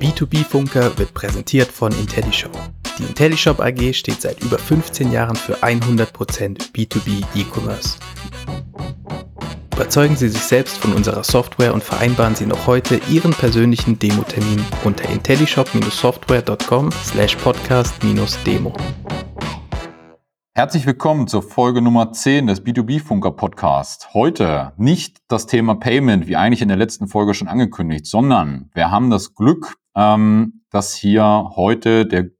Der B2B-Funker wird präsentiert von IntelliShop. Die IntelliShop AG steht seit über 15 Jahren für 100% B2B E-Commerce. Überzeugen Sie sich selbst von unserer Software und vereinbaren Sie noch heute Ihren persönlichen Demo-Termin unter intellishop-software.com slash podcast-demo. Herzlich willkommen zur Folge Nummer 10 des B2B-Funker Podcast. Heute nicht das Thema Payment, wie eigentlich in der letzten Folge schon angekündigt, sondern wir haben das Glück, ähm, dass hier heute der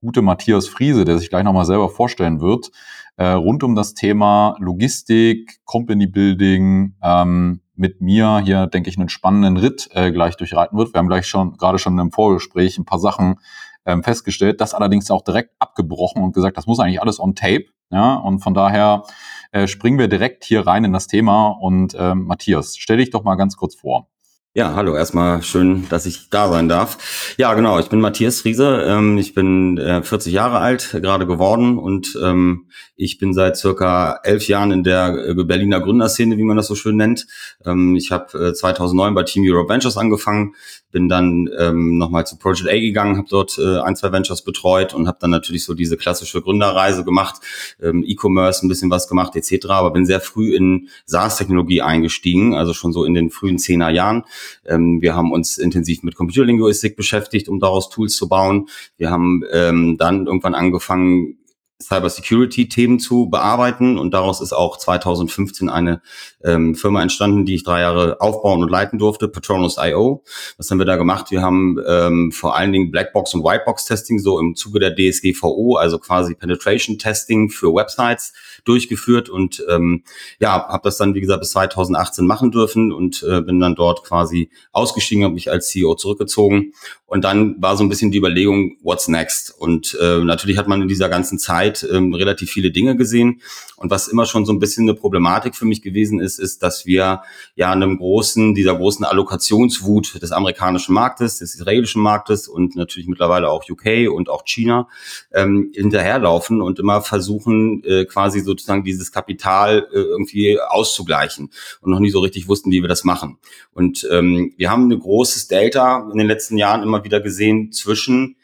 gute Matthias Friese, der sich gleich nochmal selber vorstellen wird, äh, rund um das Thema Logistik, Company Building, ähm, mit mir hier, denke ich, einen spannenden Ritt äh, gleich durchreiten wird. Wir haben gleich schon, gerade schon im Vorgespräch ein paar Sachen ähm, festgestellt, das allerdings auch direkt abgebrochen und gesagt, das muss eigentlich alles on tape. Ja, und von daher äh, springen wir direkt hier rein in das Thema. Und ähm, Matthias, stell dich doch mal ganz kurz vor. Ja, hallo, erstmal schön, dass ich da sein darf. Ja, genau, ich bin Matthias Friese, ähm, ich bin äh, 40 Jahre alt, gerade geworden und ähm, ich bin seit circa elf Jahren in der äh, Berliner Gründerszene, wie man das so schön nennt. Ähm, ich habe äh, 2009 bei Team Europe Ventures angefangen, bin dann ähm, nochmal zu Project A gegangen, habe dort äh, ein, zwei Ventures betreut und habe dann natürlich so diese klassische Gründerreise gemacht, ähm, E-Commerce ein bisschen was gemacht etc., aber bin sehr früh in SaaS-Technologie eingestiegen, also schon so in den frühen Zehner Jahren ähm, wir haben uns intensiv mit Computerlinguistik beschäftigt, um daraus Tools zu bauen. Wir haben ähm, dann irgendwann angefangen, Cybersecurity-Themen zu bearbeiten. Und daraus ist auch 2015 eine ähm, Firma entstanden, die ich drei Jahre aufbauen und leiten durfte, Patronus.io. Was haben wir da gemacht? Wir haben ähm, vor allen Dingen Blackbox und Whitebox-Testing so im Zuge der DSGVO, also quasi Penetration-Testing für Websites durchgeführt und ähm, ja, habe das dann, wie gesagt, bis 2018 machen dürfen und äh, bin dann dort quasi ausgestiegen, habe mich als CEO zurückgezogen. Und dann war so ein bisschen die Überlegung, what's next? Und äh, natürlich hat man in dieser ganzen Zeit ähm, relativ viele Dinge gesehen. Und was immer schon so ein bisschen eine Problematik für mich gewesen ist, ist, dass wir ja einem großen, dieser großen Allokationswut des amerikanischen Marktes, des israelischen Marktes und natürlich mittlerweile auch UK und auch China ähm, hinterherlaufen und immer versuchen, äh, quasi sozusagen dieses Kapital äh, irgendwie auszugleichen und noch nie so richtig wussten, wie wir das machen. Und ähm, wir haben ein großes Delta in den letzten Jahren immer wieder gesehen zwischen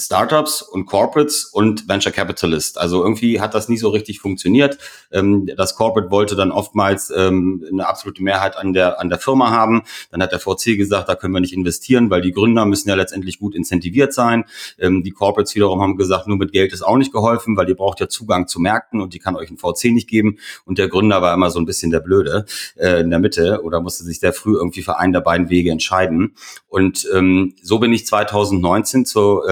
Startups und Corporates und Venture Capitalist. Also irgendwie hat das nie so richtig funktioniert. Ähm, das Corporate wollte dann oftmals ähm, eine absolute Mehrheit an der, an der Firma haben. Dann hat der VC gesagt, da können wir nicht investieren, weil die Gründer müssen ja letztendlich gut incentiviert sein. Ähm, die Corporates wiederum haben gesagt, nur mit Geld ist auch nicht geholfen, weil ihr braucht ja Zugang zu Märkten und die kann euch ein VC nicht geben. Und der Gründer war immer so ein bisschen der Blöde äh, in der Mitte oder musste sich sehr früh irgendwie für einen der beiden Wege entscheiden. Und so bin ich 2019 zu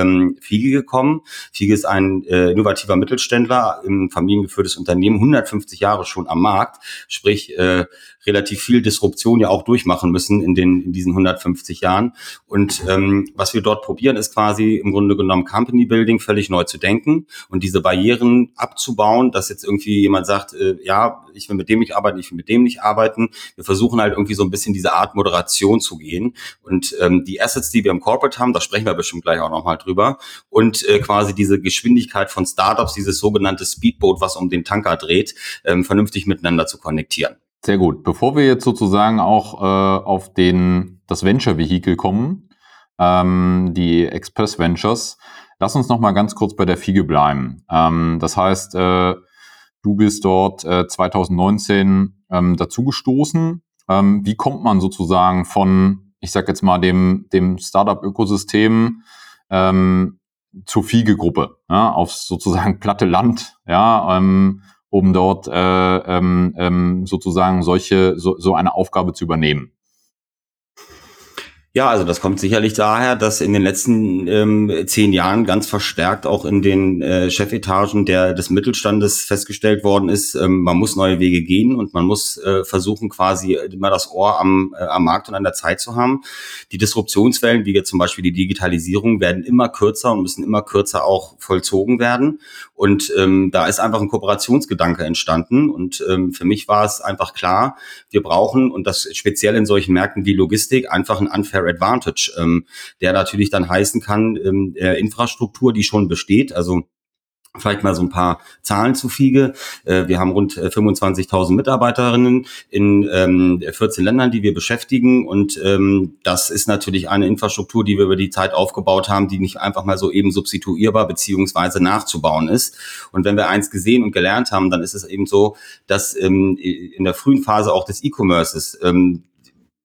Fiege gekommen. Fiege ist ein äh, innovativer Mittelständler, ein familiengeführtes Unternehmen, 150 Jahre schon am Markt, sprich äh, relativ viel Disruption ja auch durchmachen müssen in den in diesen 150 Jahren. Und ähm, was wir dort probieren, ist quasi im Grunde genommen Company Building völlig neu zu denken und diese Barrieren abzubauen, dass jetzt irgendwie jemand sagt, äh, ja, ich will mit dem nicht arbeiten, ich will mit dem nicht arbeiten. Wir versuchen halt irgendwie so ein bisschen diese Art Moderation zu gehen. Und ähm, die Assets, die wir im Corporate haben, da sprechen wir bestimmt gleich auch nochmal drüber. Und äh, quasi diese Geschwindigkeit von Startups, dieses sogenannte Speedboat, was um den Tanker dreht, ähm, vernünftig miteinander zu konnektieren. Sehr gut. Bevor wir jetzt sozusagen auch äh, auf den, das Venture-Vehikel kommen, ähm, die Express Ventures, lass uns noch mal ganz kurz bei der Fiege bleiben. Ähm, das heißt, äh, du bist dort äh, 2019 ähm, dazugestoßen. Ähm, wie kommt man sozusagen von, ich sag jetzt mal, dem, dem Startup-Ökosystem ähm, zur Fiege-Gruppe, ja, aufs sozusagen platte Land, ja, ähm, um dort äh, ähm, ähm, sozusagen solche so, so eine Aufgabe zu übernehmen? Ja, also das kommt sicherlich daher, dass in den letzten ähm, zehn Jahren ganz verstärkt auch in den äh, Chefetagen der, des Mittelstandes festgestellt worden ist, ähm, man muss neue Wege gehen und man muss äh, versuchen, quasi immer das Ohr am, äh, am Markt und an der Zeit zu haben. Die Disruptionswellen, wie jetzt zum Beispiel die Digitalisierung, werden immer kürzer und müssen immer kürzer auch vollzogen werden. Und ähm, da ist einfach ein Kooperationsgedanke entstanden. Und ähm, für mich war es einfach klar, wir brauchen, und das speziell in solchen Märkten wie Logistik, einfach ein unfair Advantage, ähm, der natürlich dann heißen kann, ähm, äh, Infrastruktur, die schon besteht, also Vielleicht mal so ein paar Zahlen zu Fiege. Äh, wir haben rund 25.000 äh, Mitarbeiterinnen in 14 ähm, Ländern, die wir beschäftigen. Und ähm, das ist natürlich eine Infrastruktur, die wir über die Zeit aufgebaut haben, die nicht einfach mal so eben substituierbar beziehungsweise nachzubauen ist. Und wenn wir eins gesehen und gelernt haben, dann ist es eben so, dass ähm, in der frühen Phase auch des E-Commerces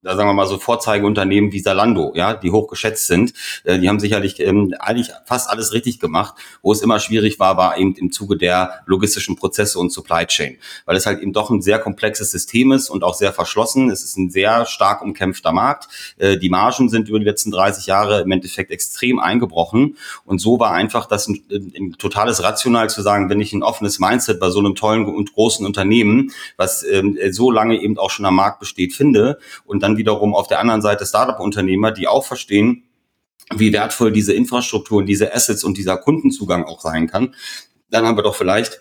da sagen wir mal so Vorzeigeunternehmen wie Salando, ja, die hochgeschätzt sind, äh, die haben sicherlich ähm, eigentlich fast alles richtig gemacht. Wo es immer schwierig war, war eben im Zuge der logistischen Prozesse und Supply Chain, weil es halt eben doch ein sehr komplexes System ist und auch sehr verschlossen. Es ist ein sehr stark umkämpfter Markt. Äh, die Margen sind über die letzten 30 Jahre im Endeffekt extrem eingebrochen und so war einfach das ein, ein totales Rational zu sagen, wenn ich ein offenes Mindset bei so einem tollen und großen Unternehmen, was ähm, so lange eben auch schon am Markt besteht, finde und dann dann wiederum auf der anderen Seite Startup-Unternehmer, die auch verstehen, wie wertvoll diese Infrastruktur und diese Assets und dieser Kundenzugang auch sein kann, dann haben wir doch vielleicht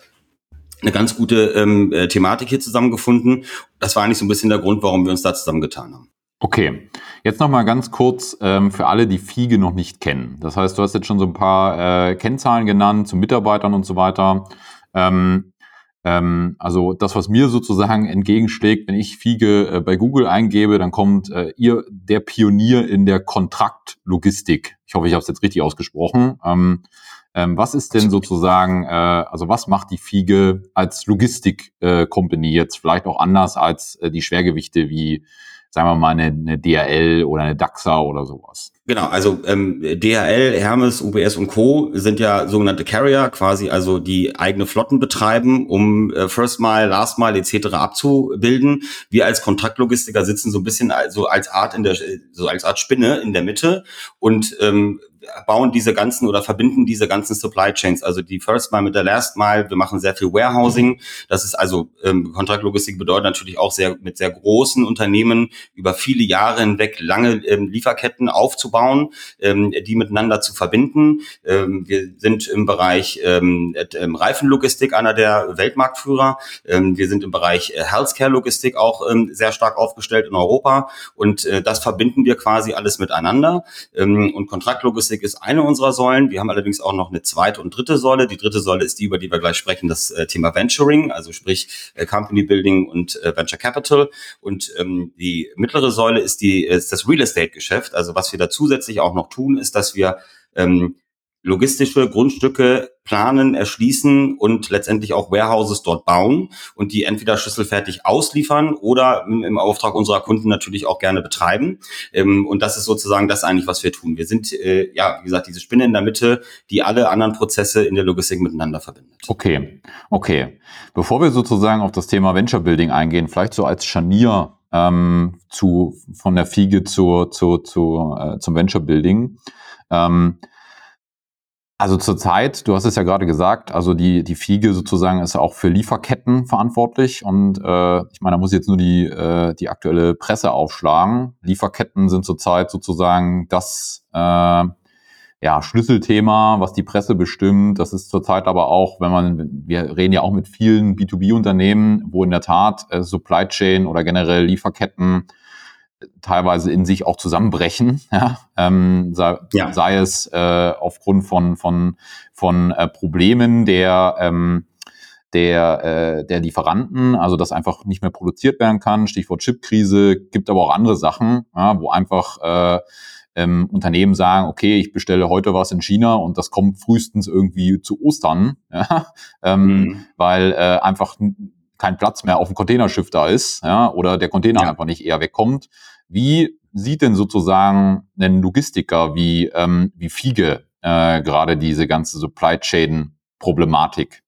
eine ganz gute ähm, äh, Thematik hier zusammengefunden. Das war eigentlich so ein bisschen der Grund, warum wir uns da zusammengetan haben. Okay, jetzt nochmal ganz kurz ähm, für alle, die Fiege noch nicht kennen. Das heißt, du hast jetzt schon so ein paar äh, Kennzahlen genannt zu Mitarbeitern und so weiter. Ähm, ähm, also das, was mir sozusagen entgegenschlägt, wenn ich Fiege äh, bei Google eingebe, dann kommt äh, ihr der Pionier in der Kontraktlogistik. Ich hoffe, ich habe es jetzt richtig ausgesprochen. Ähm, ähm, was ist denn sozusagen, äh, also was macht die Fiege als Logistik-Company äh, jetzt vielleicht auch anders als äh, die Schwergewichte wie sagen wir mal, eine, eine DHL oder eine DAXA oder sowas. Genau, also ähm, DHL, Hermes, UBS und Co. sind ja sogenannte Carrier, quasi also die eigene Flotten betreiben, um äh, First Mile, Last Mile etc. abzubilden. Wir als Kontraktlogistiker sitzen so ein bisschen also als Art in der so als Art Spinne in der Mitte und ähm, bauen diese ganzen oder verbinden diese ganzen Supply Chains, also die First Mile mit der Last Mile. Wir machen sehr viel Warehousing. Das ist also ähm, Kontraktlogistik bedeutet natürlich auch sehr mit sehr großen Unternehmen über viele Jahre hinweg lange ähm, Lieferketten aufzubauen, ähm, die miteinander zu verbinden. Ähm, wir sind im Bereich ähm, ähm, Reifenlogistik einer der Weltmarktführer. Ähm, wir sind im Bereich äh, Healthcare Logistik auch ähm, sehr stark aufgestellt in Europa und äh, das verbinden wir quasi alles miteinander. Ähm, und Kontraktlogistik Logistik ist eine unserer Säulen. Wir haben allerdings auch noch eine zweite und dritte Säule. Die dritte Säule ist die, über die wir gleich sprechen, das äh, Thema Venturing, also sprich äh, Company Building und äh, Venture Capital. Und ähm, die mittlere Säule ist die ist das Real Estate Geschäft. Also was wir da zusätzlich auch noch tun, ist, dass wir ähm, logistische Grundstücke planen, erschließen und letztendlich auch Warehouses dort bauen und die entweder schlüsselfertig ausliefern oder im Auftrag unserer Kunden natürlich auch gerne betreiben. Ähm, und das ist sozusagen das eigentlich, was wir tun. Wir sind, äh, ja, wie gesagt, diese Spinne in der Mitte, die alle anderen Prozesse in der Logistik miteinander verbindet. Okay, okay. Bevor wir sozusagen auf das Thema Venture Building eingehen, vielleicht so als Scharnier ähm, zu, von der Fiege zu, zu, zu, äh, zum Venture Building. Ähm, also zurzeit, du hast es ja gerade gesagt, also die, die Fiege sozusagen ist auch für Lieferketten verantwortlich und äh, ich meine, da muss ich jetzt nur die, äh, die aktuelle Presse aufschlagen. Lieferketten sind zurzeit sozusagen das äh, ja, Schlüsselthema, was die Presse bestimmt. Das ist zurzeit aber auch, wenn man, wir reden ja auch mit vielen B2B-Unternehmen, wo in der Tat äh, Supply Chain oder generell Lieferketten teilweise in sich auch zusammenbrechen, ja? Ähm, sei, ja. sei es äh, aufgrund von, von, von äh, Problemen der, ähm, der, äh, der Lieferanten, also dass einfach nicht mehr produziert werden kann, Stichwort Chipkrise, gibt aber auch andere Sachen, ja, wo einfach äh, ähm, Unternehmen sagen, okay, ich bestelle heute was in China und das kommt frühestens irgendwie zu Ostern, ja, ähm, mhm. weil äh, einfach kein Platz mehr auf dem Containerschiff da ist, ja, oder der Container ja. einfach nicht eher wegkommt. Wie sieht denn sozusagen ein Logistiker wie, ähm, wie Fiege äh, gerade diese ganze Supply Chain Problematik?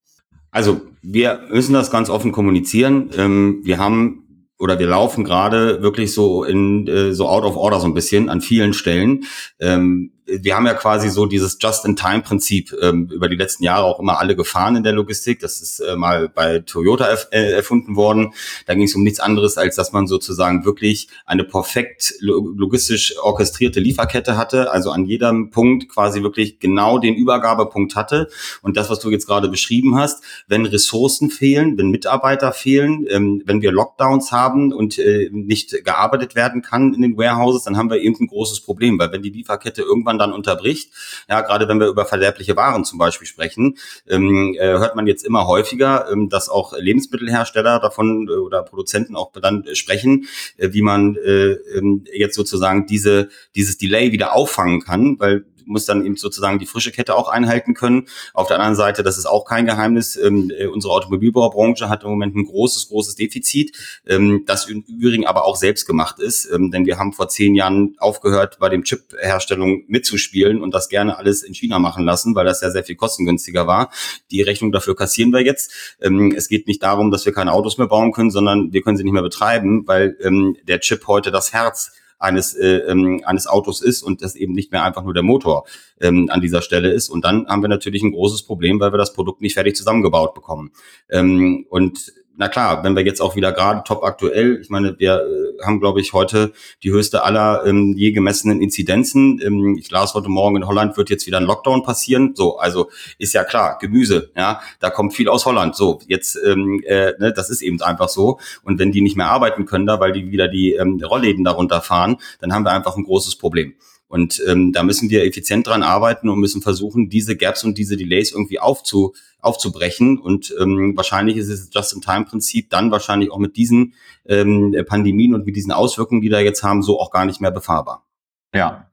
Also wir müssen das ganz offen kommunizieren. Ähm, wir haben oder wir laufen gerade wirklich so in äh, so out of order so ein bisschen an vielen Stellen. Ähm, wir haben ja quasi so dieses Just-in-Time-Prinzip ähm, über die letzten Jahre auch immer alle gefahren in der Logistik. Das ist äh, mal bei Toyota erf äh, erfunden worden. Da ging es um nichts anderes, als dass man sozusagen wirklich eine perfekt logistisch orchestrierte Lieferkette hatte, also an jedem Punkt quasi wirklich genau den Übergabepunkt hatte. Und das, was du jetzt gerade beschrieben hast, wenn Ressourcen fehlen, wenn Mitarbeiter fehlen, ähm, wenn wir Lockdowns haben und äh, nicht gearbeitet werden kann in den Warehouses, dann haben wir eben ein großes Problem, weil wenn die Lieferkette irgendwann irgendwann dann unterbricht. Ja, gerade wenn wir über verderbliche Waren zum Beispiel sprechen, ähm, äh, hört man jetzt immer häufiger, ähm, dass auch Lebensmittelhersteller davon äh, oder Produzenten auch dann sprechen, äh, wie man äh, ähm, jetzt sozusagen diese, dieses Delay wieder auffangen kann, weil muss dann eben sozusagen die frische Kette auch einhalten können. Auf der anderen Seite, das ist auch kein Geheimnis, ähm, äh, unsere Automobilbaubranche hat im Moment ein großes, großes Defizit, ähm, das im Übrigen aber auch selbst gemacht ist, ähm, denn wir haben vor zehn Jahren aufgehört, bei dem Chip-Herstellung mitzuspielen und das gerne alles in China machen lassen, weil das ja sehr viel kostengünstiger war. Die Rechnung dafür kassieren wir jetzt. Ähm, es geht nicht darum, dass wir keine Autos mehr bauen können, sondern wir können sie nicht mehr betreiben, weil ähm, der Chip heute das Herz eines, äh, ähm, eines Autos ist und das eben nicht mehr einfach nur der Motor ähm, an dieser Stelle ist. Und dann haben wir natürlich ein großes Problem, weil wir das Produkt nicht fertig zusammengebaut bekommen. Ähm, und na klar, wenn wir jetzt auch wieder gerade top aktuell, ich meine, wir äh, haben, glaube ich, heute die höchste aller ähm, je gemessenen Inzidenzen. Ähm, ich las heute Morgen in Holland wird jetzt wieder ein Lockdown passieren. So, also ist ja klar, Gemüse, ja, da kommt viel aus Holland. So, jetzt, ähm, äh, ne, das ist eben einfach so. Und wenn die nicht mehr arbeiten können da, weil die wieder die ähm, Rollläden darunter fahren, dann haben wir einfach ein großes Problem. Und ähm, da müssen wir effizient dran arbeiten und müssen versuchen, diese Gaps und diese Delays irgendwie aufzu, aufzubrechen. Und ähm, wahrscheinlich ist es Just-in-Time-Prinzip dann wahrscheinlich auch mit diesen ähm, Pandemien und mit diesen Auswirkungen, die da jetzt haben, so auch gar nicht mehr befahrbar. Ja,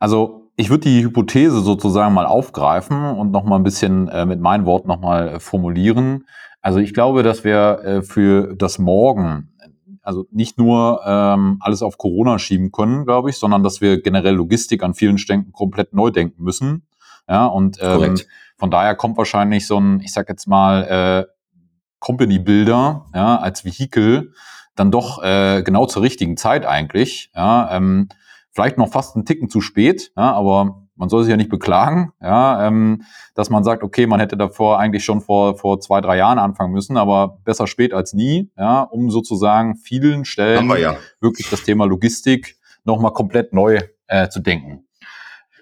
also ich würde die Hypothese sozusagen mal aufgreifen und noch mal ein bisschen äh, mit meinen Worten noch mal äh, formulieren. Also ich glaube, dass wir äh, für das Morgen also nicht nur ähm, alles auf Corona schieben können, glaube ich, sondern dass wir generell Logistik an vielen Stellen komplett neu denken müssen. Ja, und ähm, von daher kommt wahrscheinlich so ein, ich sag jetzt mal, äh, Company Builder ja, als Vehikel dann doch äh, genau zur richtigen Zeit eigentlich. Ja, ähm, vielleicht noch fast einen Ticken zu spät, ja, aber man soll sich ja nicht beklagen, ja, ähm, dass man sagt, okay, man hätte davor eigentlich schon vor, vor zwei, drei Jahren anfangen müssen, aber besser spät als nie, ja, um sozusagen vielen Stellen ja. wirklich das Thema Logistik nochmal komplett neu äh, zu denken.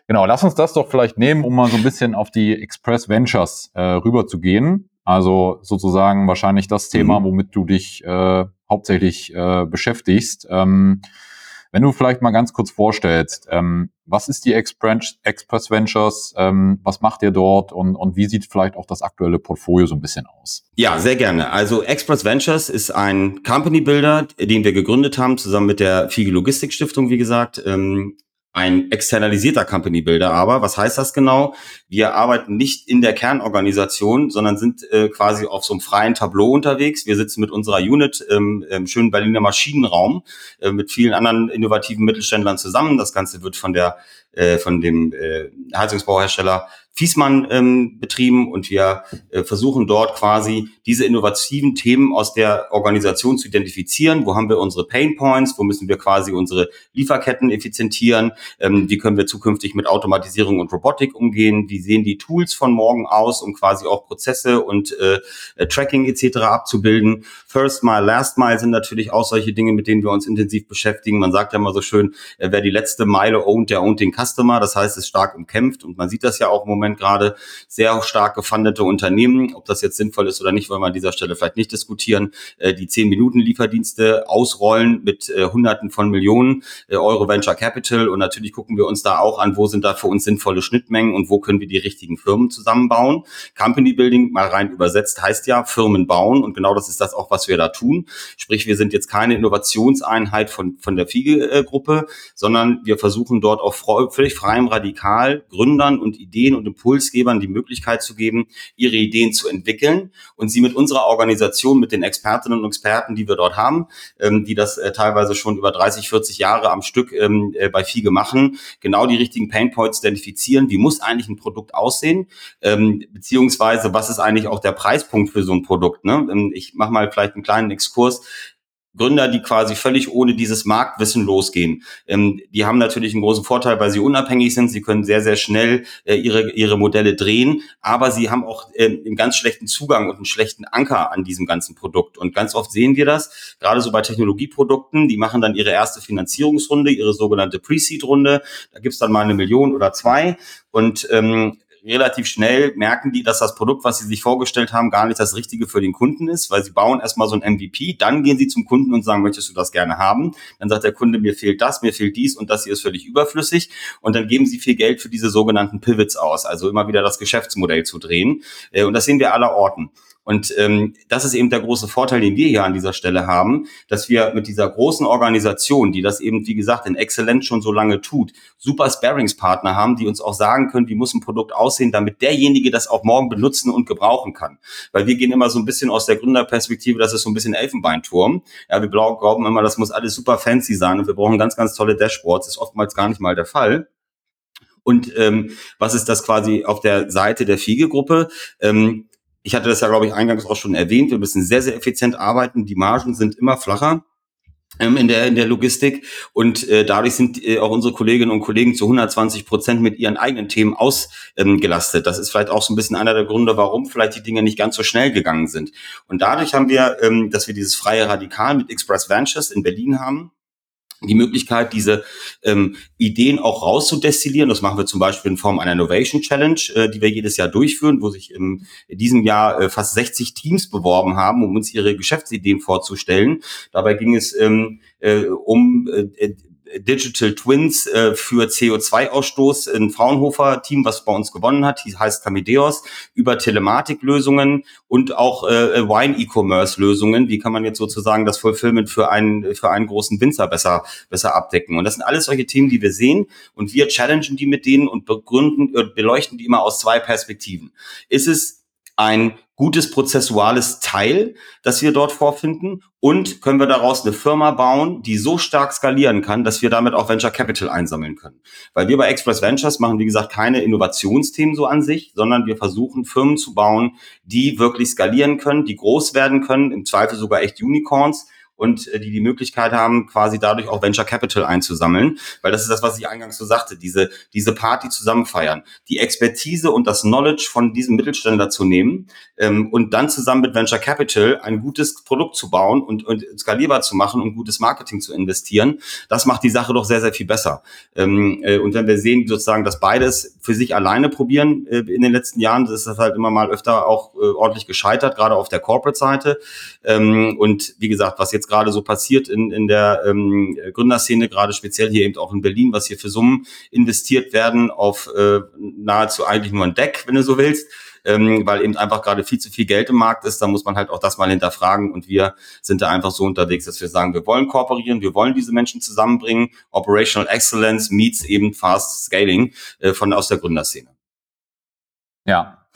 Genau, lass uns das doch vielleicht nehmen, um mal so ein bisschen auf die Express Ventures äh, rüber zu gehen. Also sozusagen wahrscheinlich das Thema, mhm. womit du dich äh, hauptsächlich äh, beschäftigst. Ähm, wenn du vielleicht mal ganz kurz vorstellst, ähm, was ist die Express, Ventures, ähm, was macht ihr dort und, und wie sieht vielleicht auch das aktuelle Portfolio so ein bisschen aus? Ja, sehr gerne. Also Express Ventures ist ein Company Builder, den wir gegründet haben, zusammen mit der Fiege Logistik Stiftung, wie gesagt. Ähm, ein externalisierter Company Builder aber. Was heißt das genau? Wir arbeiten nicht in der Kernorganisation, sondern sind äh, quasi auf so einem freien Tableau unterwegs. Wir sitzen mit unserer Unit ähm, im schönen Berliner Maschinenraum äh, mit vielen anderen innovativen Mittelständlern zusammen. Das Ganze wird von der äh, von dem äh, Heizungsbauhersteller Fiesmann ähm, betrieben und wir äh, versuchen dort quasi diese innovativen Themen aus der Organisation zu identifizieren. Wo haben wir unsere Pain Points? Wo müssen wir quasi unsere Lieferketten effizientieren? Ähm, wie können wir zukünftig mit Automatisierung und Robotik umgehen? Wie sehen die Tools von morgen aus, um quasi auch Prozesse und äh, äh Tracking etc. abzubilden? First Mile, Last Mile sind natürlich auch solche Dinge, mit denen wir uns intensiv beschäftigen. Man sagt ja immer so schön, äh, wer die letzte Meile ownt, der ownt den Customer. Das heißt, es ist stark umkämpft und man sieht das ja auch im Moment gerade sehr stark gefundete Unternehmen. Ob das jetzt sinnvoll ist oder nicht, wollen wir an dieser Stelle vielleicht nicht diskutieren. Äh, die 10-Minuten-Lieferdienste ausrollen mit äh, Hunderten von Millionen äh, Euro Venture Capital. Und natürlich gucken wir uns da auch an, wo sind da für uns sinnvolle Schnittmengen und wo können wir die richtigen Firmen zusammenbauen. Company Building, mal rein übersetzt, heißt ja Firmen bauen. Und genau das ist das auch, was wir da tun. Sprich, wir sind jetzt keine Innovationseinheit von, von der Fiege-Gruppe, sondern wir versuchen dort auch völlig freiem Radikal Gründern und Ideen und Impulsgebern die Möglichkeit zu geben, ihre Ideen zu entwickeln und sie mit unserer Organisation, mit den Expertinnen und Experten, die wir dort haben, ähm, die das äh, teilweise schon über 30, 40 Jahre am Stück ähm, äh, bei FIGE machen, genau die richtigen Painpoints identifizieren. Wie muss eigentlich ein Produkt aussehen? Ähm, beziehungsweise, was ist eigentlich auch der Preispunkt für so ein Produkt? Ne? Ähm, ich mache mal vielleicht einen kleinen Exkurs. Gründer, die quasi völlig ohne dieses Marktwissen losgehen. Ähm, die haben natürlich einen großen Vorteil, weil sie unabhängig sind. Sie können sehr, sehr schnell äh, ihre, ihre Modelle drehen, aber sie haben auch äh, einen ganz schlechten Zugang und einen schlechten Anker an diesem ganzen Produkt. Und ganz oft sehen wir das, gerade so bei Technologieprodukten, die machen dann ihre erste Finanzierungsrunde, ihre sogenannte Pre-Seed-Runde. Da gibt's dann mal eine Million oder zwei. Und ähm, relativ schnell merken die, dass das Produkt, was sie sich vorgestellt haben, gar nicht das Richtige für den Kunden ist, weil sie bauen erstmal so ein MVP, dann gehen sie zum Kunden und sagen, möchtest du das gerne haben? Dann sagt der Kunde, mir fehlt das, mir fehlt dies und das hier ist völlig überflüssig und dann geben sie viel Geld für diese sogenannten Pivots aus, also immer wieder das Geschäftsmodell zu drehen äh, und das sehen wir aller Orten. Und ähm, das ist eben der große Vorteil, den wir hier an dieser Stelle haben, dass wir mit dieser großen Organisation, die das eben, wie gesagt, in Exzellenz schon so lange tut, super Sparingspartner haben, die uns auch sagen können, wie muss ein Produkt aussehen, damit derjenige das auch morgen benutzen und gebrauchen kann. Weil wir gehen immer so ein bisschen aus der Gründerperspektive, das ist so ein bisschen Elfenbeinturm. Ja, wir glauben immer, das muss alles super fancy sein und wir brauchen ganz, ganz tolle Dashboards. Das ist oftmals gar nicht mal der Fall. Und ähm, was ist das quasi auf der Seite der Fiege-Gruppe? Ähm, ich hatte das ja, glaube ich, eingangs auch schon erwähnt. Wir müssen sehr, sehr effizient arbeiten. Die Margen sind immer flacher ähm, in der in der Logistik und äh, dadurch sind äh, auch unsere Kolleginnen und Kollegen zu 120 Prozent mit ihren eigenen Themen ausgelastet. Ähm, das ist vielleicht auch so ein bisschen einer der Gründe, warum vielleicht die Dinge nicht ganz so schnell gegangen sind. Und dadurch haben wir, ähm, dass wir dieses freie Radikal mit Express Ventures in Berlin haben, die Möglichkeit, diese ähm, Ideen auch rauszudestillieren. Das machen wir zum Beispiel in Form einer Innovation Challenge, äh, die wir jedes Jahr durchführen, wo sich im, in diesem Jahr äh, fast 60 Teams beworben haben, um uns ihre Geschäftsideen vorzustellen. Dabei ging es ähm, äh, um äh, Digital Twins äh, für CO2-Ausstoß, ein Fraunhofer-Team, was bei uns gewonnen hat, die heißt Camideos, über Telematiklösungen und auch äh, Wine-E-Commerce-Lösungen. Wie kann man jetzt sozusagen das Fulfillment für einen, für einen großen Winzer besser, besser abdecken? Und das sind alles solche Themen, die wir sehen und wir challengen die mit denen und begründen, äh, beleuchten die immer aus zwei Perspektiven. Ist es ein gutes prozessuales Teil, das wir dort vorfinden und können wir daraus eine Firma bauen, die so stark skalieren kann, dass wir damit auch Venture Capital einsammeln können. Weil wir bei Express Ventures machen, wie gesagt, keine Innovationsthemen so an sich, sondern wir versuchen Firmen zu bauen, die wirklich skalieren können, die groß werden können, im Zweifel sogar echt Unicorns, und äh, die die Möglichkeit haben, quasi dadurch auch Venture Capital einzusammeln, weil das ist das, was ich eingangs so sagte, diese, diese Party zusammen feiern, die Expertise und das Knowledge von diesem Mittelständler zu nehmen ähm, und dann zusammen mit Venture Capital ein gutes Produkt zu bauen und, und skalierbar zu machen und gutes Marketing zu investieren, das macht die Sache doch sehr, sehr viel besser. Ähm, äh, und wenn wir sehen sozusagen, dass beides für sich alleine probieren äh, in den letzten Jahren, das ist das halt immer mal öfter auch äh, ordentlich gescheitert, gerade auf der Corporate-Seite. Ähm, und wie gesagt, was jetzt gerade so passiert in, in der ähm, Gründerszene, gerade speziell hier eben auch in Berlin, was hier für Summen investiert werden auf äh, nahezu eigentlich nur ein Deck, wenn du so willst. Ähm, weil eben einfach gerade viel zu viel Geld im Markt ist, da muss man halt auch das mal hinterfragen und wir sind da einfach so unterwegs, dass wir sagen, wir wollen kooperieren, wir wollen diese Menschen zusammenbringen, Operational Excellence meets eben Fast Scaling äh, von aus der Gründerszene. Ja,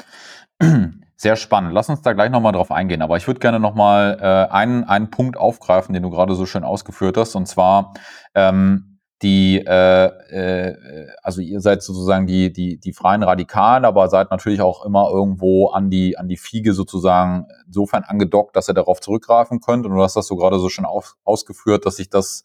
sehr spannend. Lass uns da gleich nochmal drauf eingehen. Aber ich würde gerne nochmal äh, einen, einen Punkt aufgreifen, den du gerade so schön ausgeführt hast. Und zwar ähm, die, äh, äh, also ihr seid sozusagen die, die, die freien Radikalen, aber seid natürlich auch immer irgendwo an die, an die Fiege sozusagen insofern angedockt, dass ihr darauf zurückgreifen könnt. Und du hast das so gerade so schön auf, ausgeführt, dass sich das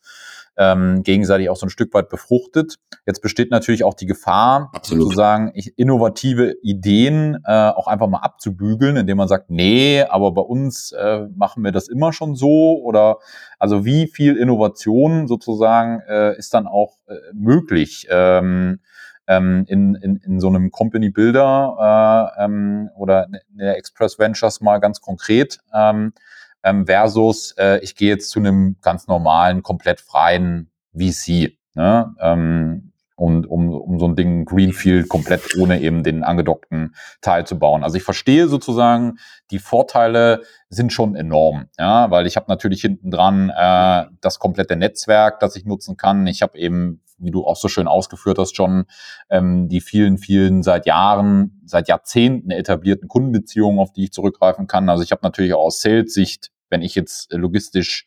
ähm, gegenseitig auch so ein Stück weit befruchtet. Jetzt besteht natürlich auch die Gefahr, Absolut. sozusagen innovative Ideen äh, auch einfach mal abzubügeln, indem man sagt, nee, aber bei uns äh, machen wir das immer schon so oder also wie viel Innovation sozusagen äh, ist dann auch äh, möglich? Ähm, ähm, in, in, in so einem Company Builder äh, ähm, oder in der Express Ventures mal ganz konkret. Ähm, ähm, versus äh, ich gehe jetzt zu einem ganz normalen, komplett freien VC. Ne? Ähm, und um, um so ein Ding Greenfield komplett ohne eben den angedockten Teil zu bauen. Also ich verstehe sozusagen, die Vorteile sind schon enorm, ja, weil ich habe natürlich hinten dran äh, das komplette Netzwerk, das ich nutzen kann. Ich habe eben, wie du auch so schön ausgeführt hast, schon ähm, die vielen, vielen seit Jahren, seit Jahrzehnten etablierten Kundenbeziehungen, auf die ich zurückgreifen kann. Also ich habe natürlich auch aus Sales-Sicht, wenn ich jetzt logistisch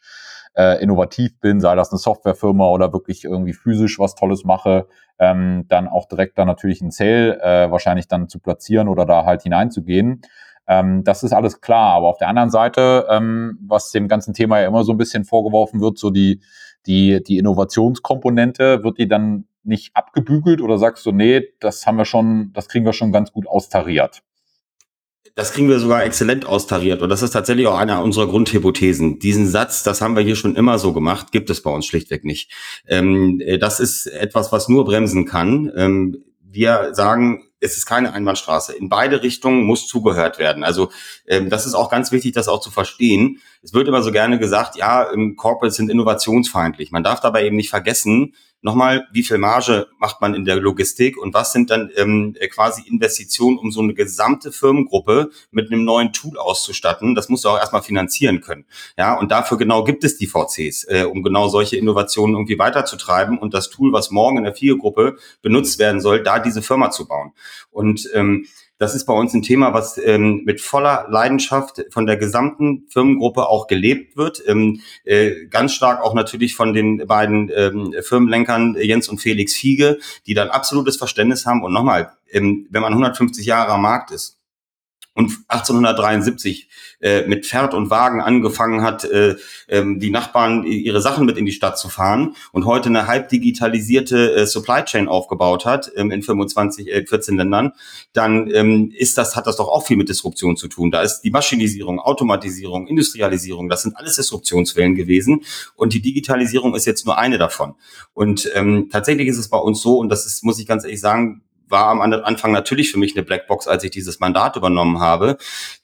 äh, innovativ bin, sei das eine Softwarefirma oder wirklich irgendwie physisch was Tolles mache, ähm, dann auch direkt da natürlich ein Sale äh, wahrscheinlich dann zu platzieren oder da halt hineinzugehen. Ähm, das ist alles klar. Aber auf der anderen Seite, ähm, was dem ganzen Thema ja immer so ein bisschen vorgeworfen wird, so die, die, die Innovationskomponente, wird die dann nicht abgebügelt oder sagst du, nee, das haben wir schon, das kriegen wir schon ganz gut austariert? Das kriegen wir sogar exzellent austariert. Und das ist tatsächlich auch einer unserer Grundhypothesen. Diesen Satz, das haben wir hier schon immer so gemacht, gibt es bei uns schlichtweg nicht. Ähm, äh, das ist etwas, was nur bremsen kann. Ähm, wir sagen, es ist keine Einbahnstraße. In beide Richtungen muss zugehört werden. Also ähm, das ist auch ganz wichtig, das auch zu verstehen. Es wird immer so gerne gesagt, ja, im Corporate sind innovationsfeindlich. Man darf dabei eben nicht vergessen, nochmal, wie viel Marge macht man in der Logistik und was sind dann ähm, quasi Investitionen, um so eine gesamte Firmengruppe mit einem neuen Tool auszustatten? Das musst du auch erstmal finanzieren können. Ja, und dafür genau gibt es die VCs, äh, um genau solche Innovationen irgendwie weiterzutreiben und das Tool, was morgen in der Vier-Gruppe benutzt werden soll, da diese Firma zu bauen. Und ähm, das ist bei uns ein Thema, was ähm, mit voller Leidenschaft von der gesamten Firmengruppe auch gelebt wird. Ähm, äh, ganz stark auch natürlich von den beiden ähm, Firmenlenkern Jens und Felix Fiege, die dann absolutes Verständnis haben. Und nochmal, ähm, wenn man 150 Jahre am Markt ist, und 1873 äh, mit Pferd und Wagen angefangen hat, äh, ähm, die Nachbarn ihre Sachen mit in die Stadt zu fahren und heute eine halb digitalisierte äh, Supply Chain aufgebaut hat ähm, in 25, äh, 14 Ländern, dann ähm, ist das, hat das doch auch viel mit Disruption zu tun. Da ist die Maschinisierung, Automatisierung, Industrialisierung, das sind alles Disruptionswellen gewesen und die Digitalisierung ist jetzt nur eine davon. Und ähm, tatsächlich ist es bei uns so, und das ist, muss ich ganz ehrlich sagen, war am Anfang natürlich für mich eine Blackbox, als ich dieses Mandat übernommen habe.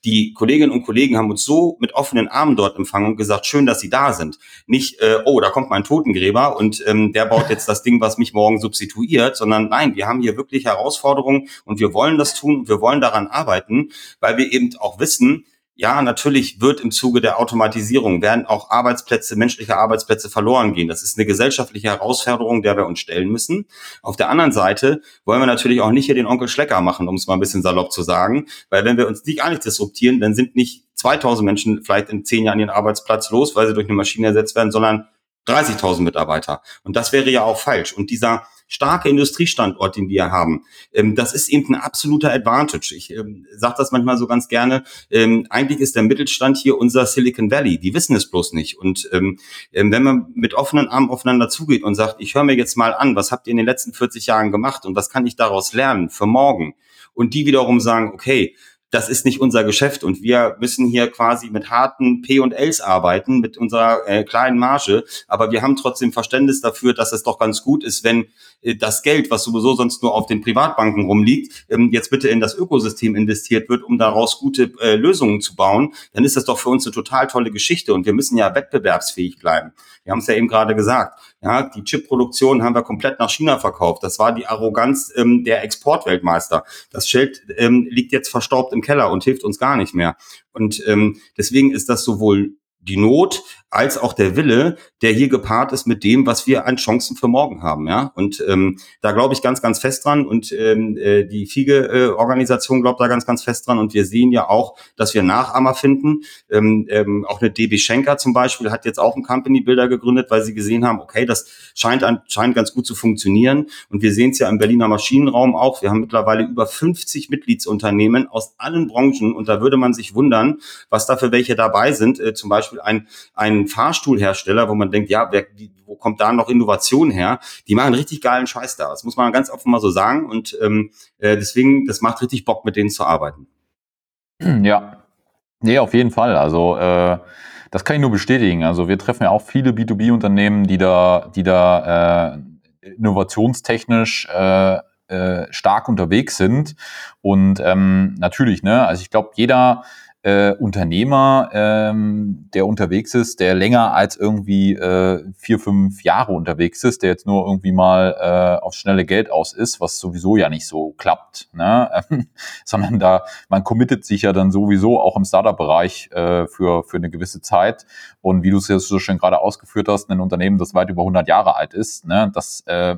Die Kolleginnen und Kollegen haben uns so mit offenen Armen dort empfangen und gesagt, schön, dass Sie da sind. Nicht, äh, oh, da kommt mein Totengräber und ähm, der baut jetzt das Ding, was mich morgen substituiert, sondern nein, wir haben hier wirklich Herausforderungen und wir wollen das tun und wir wollen daran arbeiten, weil wir eben auch wissen, ja, natürlich wird im Zuge der Automatisierung werden auch Arbeitsplätze, menschliche Arbeitsplätze verloren gehen. Das ist eine gesellschaftliche Herausforderung, der wir uns stellen müssen. Auf der anderen Seite wollen wir natürlich auch nicht hier den Onkel Schlecker machen, um es mal ein bisschen salopp zu sagen, weil wenn wir uns nicht nicht disruptieren, dann sind nicht 2000 Menschen vielleicht in zehn Jahren ihren Arbeitsplatz los, weil sie durch eine Maschine ersetzt werden, sondern 30.000 Mitarbeiter. Und das wäre ja auch falsch. Und dieser starke Industriestandort, den wir haben, ähm, das ist eben ein absoluter Advantage. Ich ähm, sage das manchmal so ganz gerne. Ähm, eigentlich ist der Mittelstand hier unser Silicon Valley. Die wissen es bloß nicht. Und ähm, wenn man mit offenen Armen aufeinander zugeht und sagt, ich höre mir jetzt mal an, was habt ihr in den letzten 40 Jahren gemacht und was kann ich daraus lernen für morgen? Und die wiederum sagen, okay, das ist nicht unser Geschäft und wir müssen hier quasi mit harten P und Ls arbeiten, mit unserer äh, kleinen Marge. Aber wir haben trotzdem Verständnis dafür, dass es doch ganz gut ist, wenn das Geld, was sowieso sonst nur auf den Privatbanken rumliegt, ähm, jetzt bitte in das Ökosystem investiert wird, um daraus gute äh, Lösungen zu bauen. Dann ist das doch für uns eine total tolle Geschichte und wir müssen ja wettbewerbsfähig bleiben. Wir haben es ja eben gerade gesagt. Ja, die Chipproduktion haben wir komplett nach China verkauft. Das war die Arroganz ähm, der Exportweltmeister. Das Schild ähm, liegt jetzt verstaubt im Keller und hilft uns gar nicht mehr. Und ähm, deswegen ist das sowohl die Not als auch der Wille, der hier gepaart ist mit dem, was wir an Chancen für morgen haben. Ja, und ähm, da glaube ich ganz, ganz fest dran und ähm, äh, die FIGE-Organisation glaubt da ganz, ganz fest dran und wir sehen ja auch, dass wir Nachahmer finden. Ähm, ähm, auch eine DB Schenker zum Beispiel hat jetzt auch einen Company Builder gegründet, weil sie gesehen haben, okay, das scheint anscheinend ganz gut zu funktionieren und wir sehen es ja im Berliner Maschinenraum auch. Wir haben mittlerweile über 50 Mitgliedsunternehmen aus allen Branchen und da würde man sich wundern, was da für welche dabei sind. Äh, zum Beispiel ein, ein Fahrstuhlhersteller, wo man denkt, ja, wer, wo kommt da noch Innovation her? Die machen richtig geilen Scheiß da. Das muss man ganz offen mal so sagen. Und ähm, äh, deswegen, das macht richtig Bock, mit denen zu arbeiten. Ja, nee, auf jeden Fall. Also äh, das kann ich nur bestätigen. Also wir treffen ja auch viele B2B-Unternehmen, die da, die da äh, innovationstechnisch äh, äh, stark unterwegs sind. Und ähm, natürlich, ne, also ich glaube, jeder äh, Unternehmer, ähm, der unterwegs ist, der länger als irgendwie äh, vier, fünf Jahre unterwegs ist, der jetzt nur irgendwie mal äh, aufs schnelle Geld aus ist, was sowieso ja nicht so klappt, ne? sondern da man committet sich ja dann sowieso auch im Startup-Bereich äh, für für eine gewisse Zeit und wie du es jetzt so schön gerade ausgeführt hast, ein Unternehmen, das weit über 100 Jahre alt ist, ne? das äh,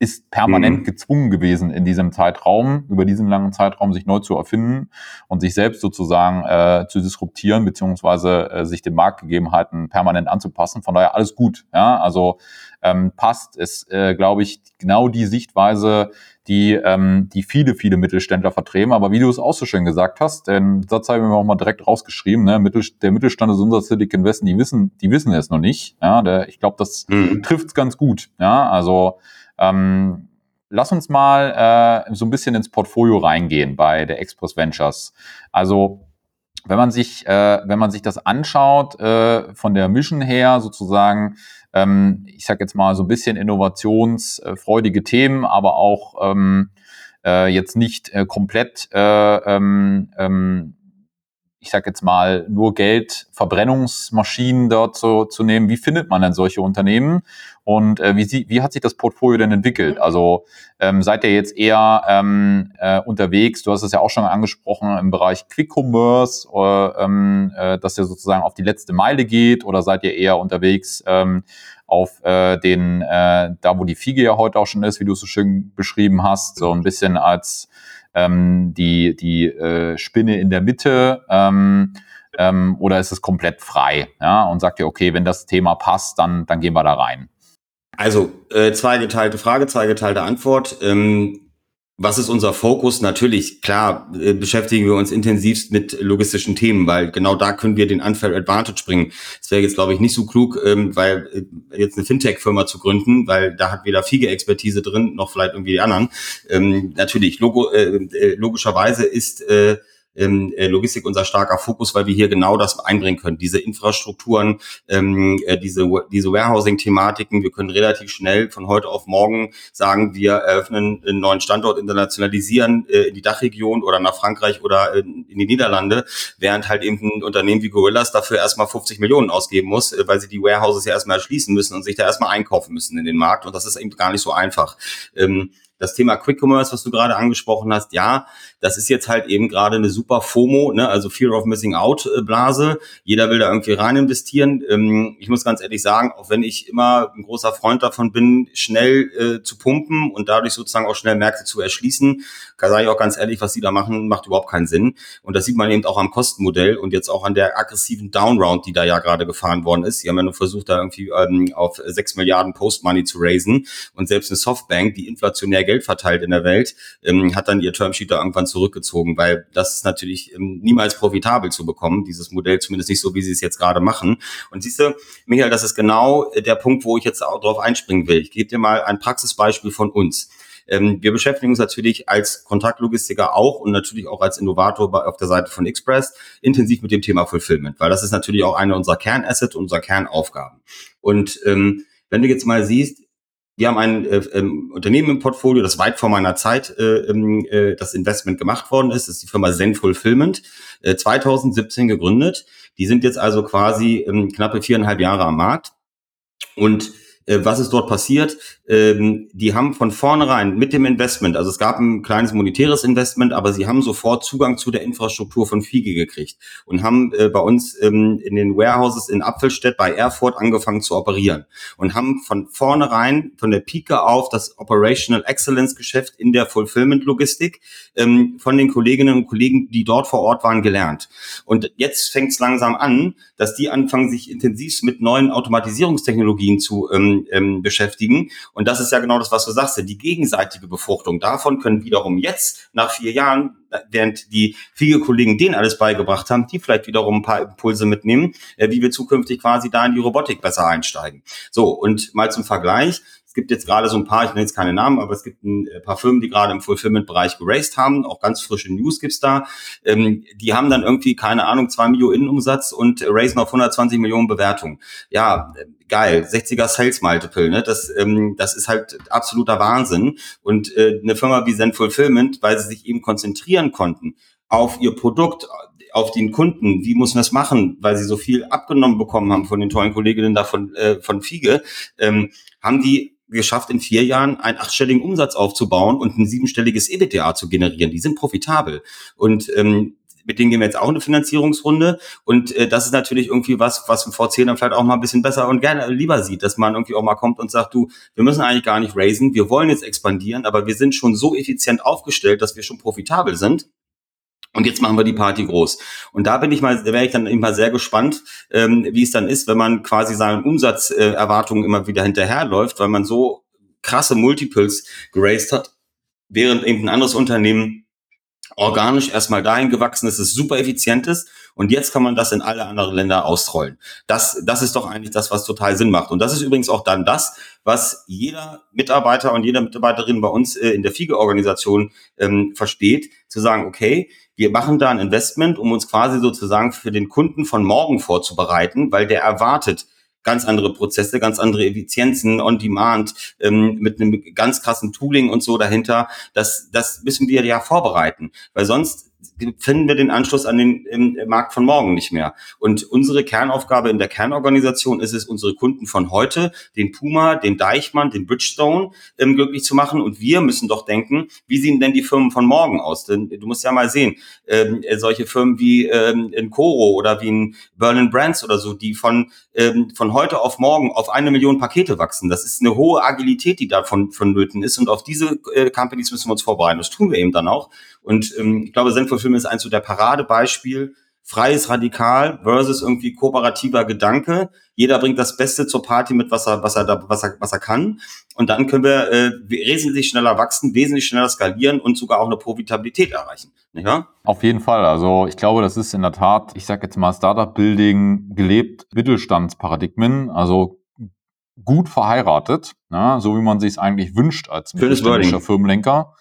ist permanent mhm. gezwungen gewesen, in diesem Zeitraum, über diesen langen Zeitraum sich neu zu erfinden und sich selbst sozusagen äh, zu disruptieren, beziehungsweise äh, sich den Marktgegebenheiten permanent anzupassen. Von daher alles gut. Ja? Also ähm, passt, ist, äh, glaube ich, genau die Sichtweise, die, ähm, die viele, viele Mittelständler vertreten. Aber wie du es auch so schön gesagt hast, den Satz habe ich mir auch mal direkt rausgeschrieben, ne? Mittel, der Mittelstand ist unser Silicon Westen, die wissen, die wissen es noch nicht. Ja? Der, ich glaube, das mhm. trifft es ganz gut. Ja, also ähm, lass uns mal äh, so ein bisschen ins Portfolio reingehen bei der Express Ventures. Also wenn man sich, äh, wenn man sich das anschaut, äh, von der Mission her sozusagen, ähm, ich sage jetzt mal so ein bisschen innovationsfreudige Themen, aber auch ähm, äh, jetzt nicht äh, komplett äh, ähm, ähm, ich sage jetzt mal, nur Geld, Verbrennungsmaschinen dort zu, zu nehmen. Wie findet man denn solche Unternehmen? Und äh, wie, sie, wie hat sich das Portfolio denn entwickelt? Also ähm, seid ihr jetzt eher ähm, äh, unterwegs, du hast es ja auch schon angesprochen, im Bereich Quick Commerce, äh, ähm, äh, dass ihr sozusagen auf die letzte Meile geht oder seid ihr eher unterwegs ähm, auf äh, den, äh, da wo die Fiege ja heute auch schon ist, wie du es so schön beschrieben hast, so ein bisschen als ähm, die, die äh, Spinne in der Mitte ähm, ähm, oder ist es komplett frei? Ja, und sagt ihr, okay, wenn das Thema passt, dann, dann gehen wir da rein. Also, äh, zwei geteilte Frage, zwei geteilte Antwort. Ähm, was ist unser Fokus? Natürlich, klar, äh, beschäftigen wir uns intensivst mit logistischen Themen, weil genau da können wir den Unfair Advantage bringen. Es wäre jetzt, glaube ich, nicht so klug, ähm, weil äh, jetzt eine Fintech-Firma zu gründen, weil da hat weder Fiege-Expertise drin, noch vielleicht irgendwie die anderen. Ähm, natürlich, logo, äh, äh logischerweise ist äh, ähm, äh, Logistik unser starker Fokus, weil wir hier genau das einbringen können. Diese Infrastrukturen, ähm, äh, diese, diese Warehousing-Thematiken, wir können relativ schnell von heute auf morgen sagen, wir eröffnen einen neuen Standort, internationalisieren äh, in die Dachregion oder nach Frankreich oder in, in die Niederlande, während halt eben ein Unternehmen wie Gorillas dafür erstmal 50 Millionen ausgeben muss, äh, weil sie die Warehouses ja erstmal erschließen müssen und sich da erstmal einkaufen müssen in den Markt. Und das ist eben gar nicht so einfach. Ähm, das Thema Quick Commerce, was du gerade angesprochen hast, ja, das ist jetzt halt eben gerade eine super FOMO, ne, also Fear of Missing Out äh, Blase. Jeder will da irgendwie rein investieren. Ähm, ich muss ganz ehrlich sagen, auch wenn ich immer ein großer Freund davon bin, schnell äh, zu pumpen und dadurch sozusagen auch schnell Märkte zu erschließen, sage ich auch ganz ehrlich, was die da machen, macht überhaupt keinen Sinn. Und das sieht man eben auch am Kostenmodell und jetzt auch an der aggressiven Downround, die da ja gerade gefahren worden ist. Sie haben ja nur versucht, da irgendwie ähm, auf sechs Milliarden Post-Money zu raisen und selbst eine Softbank, die inflationär Geld verteilt in der Welt, ähm, hat dann ihr Termsheet da irgendwann zurückgezogen, weil das ist natürlich ähm, niemals profitabel zu bekommen, dieses Modell, zumindest nicht so, wie sie es jetzt gerade machen. Und siehst du, Michael, das ist genau äh, der Punkt, wo ich jetzt auch drauf einspringen will. Ich gebe dir mal ein Praxisbeispiel von uns. Ähm, wir beschäftigen uns natürlich als Kontaktlogistiker auch und natürlich auch als Innovator auf der Seite von Express intensiv mit dem Thema Fulfillment, weil das ist natürlich auch eine unserer Kernassets, unserer Kernaufgaben. Und ähm, wenn du jetzt mal siehst, wir haben ein äh, ähm, Unternehmen im Portfolio, das weit vor meiner Zeit äh, ähm, äh, das Investment gemacht worden ist. Das ist die Firma Zen Fulfillment, äh, 2017 gegründet. Die sind jetzt also quasi ähm, knappe viereinhalb Jahre am Markt. Und äh, was ist dort passiert? Ähm, die haben von vornherein mit dem Investment, also es gab ein kleines monetäres Investment, aber sie haben sofort Zugang zu der Infrastruktur von Fiege gekriegt und haben äh, bei uns ähm, in den Warehouses in Apfelstedt bei Erfurt angefangen zu operieren und haben von vornherein, von der Pike auf, das Operational Excellence Geschäft in der Fulfillment Logistik ähm, von den Kolleginnen und Kollegen, die dort vor Ort waren, gelernt. Und jetzt fängt es langsam an, dass die anfangen, sich intensiv mit neuen Automatisierungstechnologien zu ähm, ähm, beschäftigen. Und das ist ja genau das, was du sagst, die gegenseitige Befruchtung. Davon können wiederum jetzt nach vier Jahren, während die viele Kollegen denen alles beigebracht haben, die vielleicht wiederum ein paar Impulse mitnehmen, äh, wie wir zukünftig quasi da in die Robotik besser einsteigen. So, und mal zum Vergleich. Es gibt jetzt gerade so ein paar, ich nenne jetzt keine Namen, aber es gibt ein äh, paar Firmen, die gerade im Fulfillment-Bereich geraced haben. Auch ganz frische News gibt's da. Ähm, die haben dann irgendwie, keine Ahnung, zwei Millionen Innenumsatz und raisen auf 120 Millionen Bewertung. Ja, geil. 60er Sales Multiple, ne? Das, ähm, das ist halt absoluter Wahnsinn. Und äh, eine Firma wie Zen Fulfillment, weil sie sich eben konzentrieren konnten auf ihr Produkt, auf den Kunden, wie muss man das machen, weil sie so viel abgenommen bekommen haben von den tollen Kolleginnen da von, äh, von Fiege, ähm, haben die geschafft, in vier Jahren einen achtstelligen Umsatz aufzubauen und ein siebenstelliges EBITDA zu generieren. Die sind profitabel. Und ähm, mit denen gehen wir jetzt auch eine Finanzierungsrunde. Und äh, das ist natürlich irgendwie was, was ein VC dann vielleicht auch mal ein bisschen besser und gerne lieber sieht, dass man irgendwie auch mal kommt und sagt, du, wir müssen eigentlich gar nicht raisen, wir wollen jetzt expandieren, aber wir sind schon so effizient aufgestellt, dass wir schon profitabel sind. Und jetzt machen wir die Party groß. Und da bin ich mal, da wäre ich dann immer sehr gespannt, ähm, wie es dann ist, wenn man quasi seinen Umsatzerwartungen äh, immer wieder hinterherläuft, weil man so krasse Multiples geraced hat, während eben ein anderes Unternehmen organisch erstmal dahin gewachsen ist, es super effizient ist und jetzt kann man das in alle anderen Länder ausrollen. Das, das ist doch eigentlich das, was total Sinn macht. Und das ist übrigens auch dann das, was jeder Mitarbeiter und jeder Mitarbeiterin bei uns äh, in der FIGE-Organisation ähm, versteht, zu sagen, okay, wir machen da ein Investment, um uns quasi sozusagen für den Kunden von morgen vorzubereiten, weil der erwartet ganz andere Prozesse, ganz andere Effizienzen on Demand, ähm, mit einem ganz krassen Tooling und so dahinter. Das, das müssen wir ja vorbereiten, weil sonst finden wir den Anschluss an den Markt von morgen nicht mehr. Und unsere Kernaufgabe in der Kernorganisation ist es, unsere Kunden von heute, den Puma, den Deichmann, den Bridgestone, ähm, glücklich zu machen. Und wir müssen doch denken, wie sehen denn die Firmen von morgen aus? Denn du musst ja mal sehen, ähm, solche Firmen wie ähm, in Coro oder wie in Berlin Brands oder so, die von, ähm, von heute auf morgen auf eine Million Pakete wachsen. Das ist eine hohe Agilität, die davon vonnöten ist. Und auf diese äh, Companies müssen wir uns vorbereiten. Das tun wir eben dann auch. Und ähm, ich glaube, Zenful Film ist eins so der Paradebeispiel. Freies Radikal versus irgendwie kooperativer Gedanke. Jeder bringt das Beste zur Party mit, was er, was er, da, was er, was er kann. Und dann können wir äh, wesentlich schneller wachsen, wesentlich schneller skalieren und sogar auch eine Profitabilität erreichen. Ja? Auf jeden Fall. Also ich glaube, das ist in der Tat, ich sage jetzt mal Startup-Building gelebt, Mittelstandsparadigmen. Also gut verheiratet, ja, so wie man sich es eigentlich wünscht als mittelständischer Firmenlenker.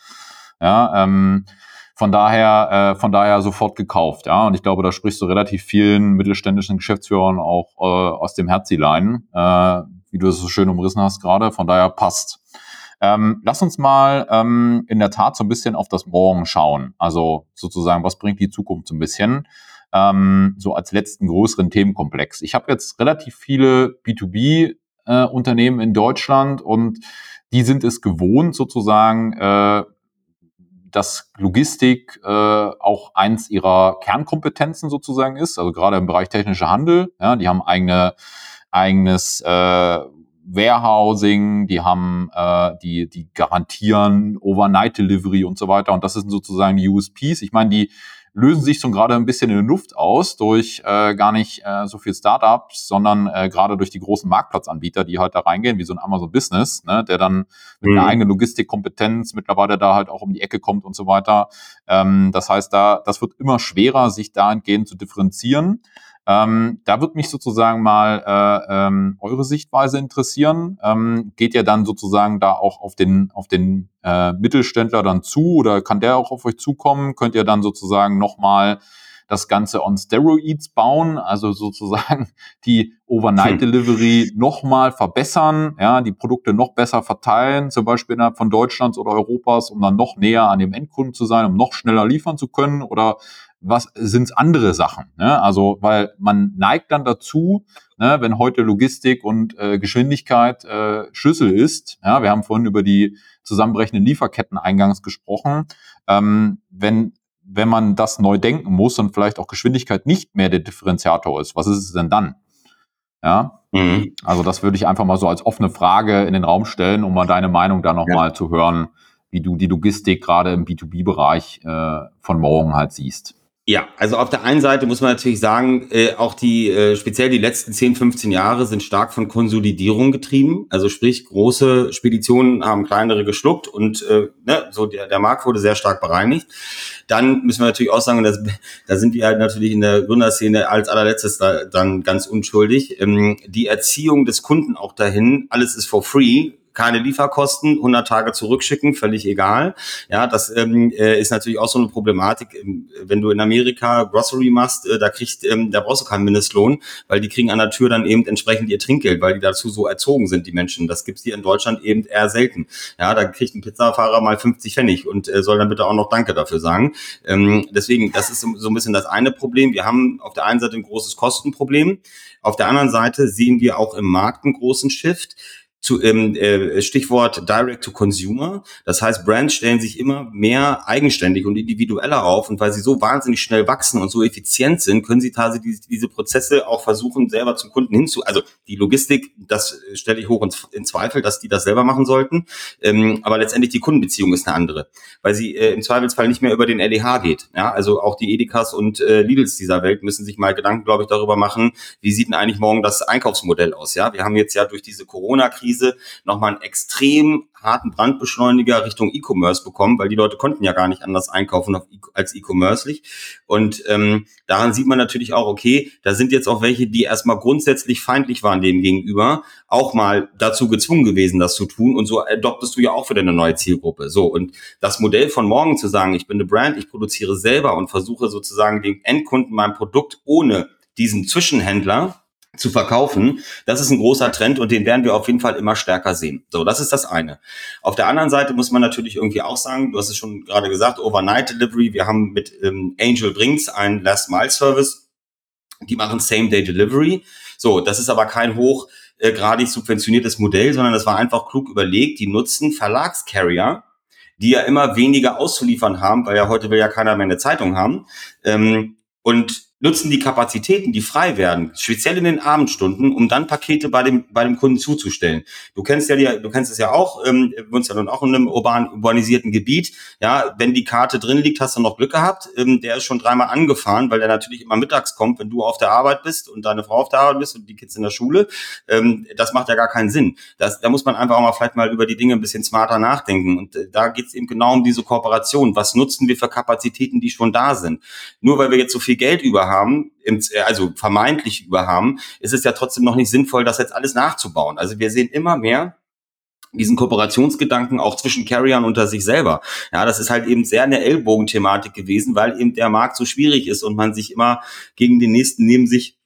Ja, ähm, von daher, äh, von daher sofort gekauft, ja. Und ich glaube, da sprichst du relativ vielen mittelständischen Geschäftsführern auch äh, aus dem Herzilein, äh, wie du es so schön umrissen hast gerade. Von daher passt. Ähm, lass uns mal ähm, in der Tat so ein bisschen auf das Morgen schauen. Also sozusagen, was bringt die Zukunft so ein bisschen? Ähm, so als letzten größeren Themenkomplex. Ich habe jetzt relativ viele B2B-Unternehmen äh, in Deutschland und die sind es gewohnt, sozusagen äh, dass Logistik äh, auch eins ihrer Kernkompetenzen sozusagen ist, also gerade im Bereich technischer Handel. Ja, die haben eigene, eigenes äh, Warehousing, die haben, äh, die, die garantieren Overnight Delivery und so weiter. Und das sind sozusagen die USPs. Ich meine, die lösen sich schon gerade ein bisschen in der Luft aus durch äh, gar nicht äh, so viel Startups, sondern äh, gerade durch die großen Marktplatzanbieter, die halt da reingehen, wie so ein Amazon Business, ne, der dann mit mhm. einer eigenen Logistikkompetenz mittlerweile da halt auch um die Ecke kommt und so weiter. Ähm, das heißt, da das wird immer schwerer, sich dahingehend zu differenzieren. Ähm, da wird mich sozusagen mal äh, ähm, eure Sichtweise interessieren. Ähm, geht ihr dann sozusagen da auch auf den, auf den äh, Mittelständler dann zu oder kann der auch auf euch zukommen? Könnt ihr dann sozusagen nochmal das Ganze on Steroids bauen, also sozusagen die Overnight. Delivery hm. nochmal verbessern, ja, die Produkte noch besser verteilen, zum Beispiel innerhalb von Deutschlands oder Europas, um dann noch näher an dem Endkunden zu sein, um noch schneller liefern zu können? Oder was sind andere Sachen? Ne? Also, weil man neigt dann dazu, ne, wenn heute Logistik und äh, Geschwindigkeit äh, Schlüssel ist. Ja, wir haben vorhin über die zusammenbrechenden Lieferketten eingangs gesprochen. Ähm, wenn wenn man das neu denken muss und vielleicht auch Geschwindigkeit nicht mehr der Differenziator ist, was ist es denn dann? Ja, mhm. also das würde ich einfach mal so als offene Frage in den Raum stellen, um mal deine Meinung da nochmal ja. zu hören, wie du die Logistik gerade im B2B-Bereich äh, von morgen halt siehst. Ja, also auf der einen Seite muss man natürlich sagen, äh, auch die, äh, speziell die letzten 10, 15 Jahre sind stark von Konsolidierung getrieben. Also sprich, große Speditionen haben kleinere geschluckt und äh, ne, so der, der Markt wurde sehr stark bereinigt. Dann müssen wir natürlich auch sagen, dass, da sind wir halt natürlich in der Gründerszene als allerletztes da, dann ganz unschuldig. Ähm, die Erziehung des Kunden auch dahin, alles ist for free, keine Lieferkosten, 100 Tage zurückschicken, völlig egal. Ja, das ähm, äh, ist natürlich auch so eine Problematik. Ähm, wenn du in Amerika Grocery machst, äh, da kriegt, ähm, da brauchst du keinen Mindestlohn, weil die kriegen an der Tür dann eben entsprechend ihr Trinkgeld, weil die dazu so erzogen sind, die Menschen. Das gibt's hier in Deutschland eben eher selten. Ja, da kriegt ein Pizzafahrer mal 50 Pfennig und äh, soll dann bitte auch noch Danke dafür sagen. Ähm, deswegen, das ist so ein bisschen das eine Problem. Wir haben auf der einen Seite ein großes Kostenproblem. Auf der anderen Seite sehen wir auch im Markt einen großen Shift zu, ähm, äh, Stichwort Direct to Consumer. Das heißt, Brands stellen sich immer mehr eigenständig und individueller auf und weil sie so wahnsinnig schnell wachsen und so effizient sind, können sie tatsächlich diese, diese Prozesse auch versuchen, selber zum Kunden hinzu. Also die Logistik, das stelle ich hoch in, in, Zweifel, dass die das selber machen sollten. Ähm, aber letztendlich die Kundenbeziehung ist eine andere, weil sie äh, im Zweifelsfall nicht mehr über den LEH geht. Ja, also auch die Edekas und äh, Lidls dieser Welt müssen sich mal Gedanken, glaube ich, darüber machen, wie sieht denn eigentlich morgen das Einkaufsmodell aus? Ja, wir haben jetzt ja durch diese Corona-Krise Krise nochmal einen extrem harten Brandbeschleuniger Richtung E-Commerce bekommen, weil die Leute konnten ja gar nicht anders einkaufen e als E-Commercelich. Und ähm, daran sieht man natürlich auch, okay, da sind jetzt auch welche, die erstmal grundsätzlich feindlich waren dem gegenüber, auch mal dazu gezwungen gewesen, das zu tun. Und so adoptest du ja auch für deine neue Zielgruppe. So, und das Modell von morgen zu sagen, ich bin eine Brand, ich produziere selber und versuche sozusagen dem Endkunden mein Produkt ohne diesen Zwischenhändler zu verkaufen. Das ist ein großer Trend und den werden wir auf jeden Fall immer stärker sehen. So, das ist das eine. Auf der anderen Seite muss man natürlich irgendwie auch sagen, du hast es schon gerade gesagt, Overnight Delivery. Wir haben mit ähm, Angel Brinks einen Last Mile Service. Die machen Same Day Delivery. So, das ist aber kein hochgradig äh, subventioniertes Modell, sondern das war einfach klug überlegt. Die nutzen Verlagscarrier, die ja immer weniger auszuliefern haben, weil ja heute will ja keiner mehr eine Zeitung haben. Ähm, und nutzen die Kapazitäten, die frei werden, speziell in den Abendstunden, um dann Pakete bei dem, bei dem Kunden zuzustellen. Du kennst ja, die, du kennst es ja auch, ähm, wir uns ja nun auch in einem urban, urbanisierten Gebiet. Ja, wenn die Karte drin liegt, hast du noch Glück gehabt. Ähm, der ist schon dreimal angefahren, weil der natürlich immer mittags kommt, wenn du auf der Arbeit bist und deine Frau auf der Arbeit bist und die Kids in der Schule. Ähm, das macht ja gar keinen Sinn. Das, da muss man einfach auch mal vielleicht mal über die Dinge ein bisschen smarter nachdenken. Und äh, da geht es eben genau um diese Kooperation. Was nutzen wir für Kapazitäten, die schon da sind? Nur weil wir jetzt so viel Geld über haben, also vermeintlich über haben, ist es ja trotzdem noch nicht sinnvoll, das jetzt alles nachzubauen. Also wir sehen immer mehr, diesen Kooperationsgedanken auch zwischen Carriern unter sich selber. Ja, das ist halt eben sehr eine Ellbogenthematik gewesen, weil eben der Markt so schwierig ist und man sich immer gegen den nächsten neben sich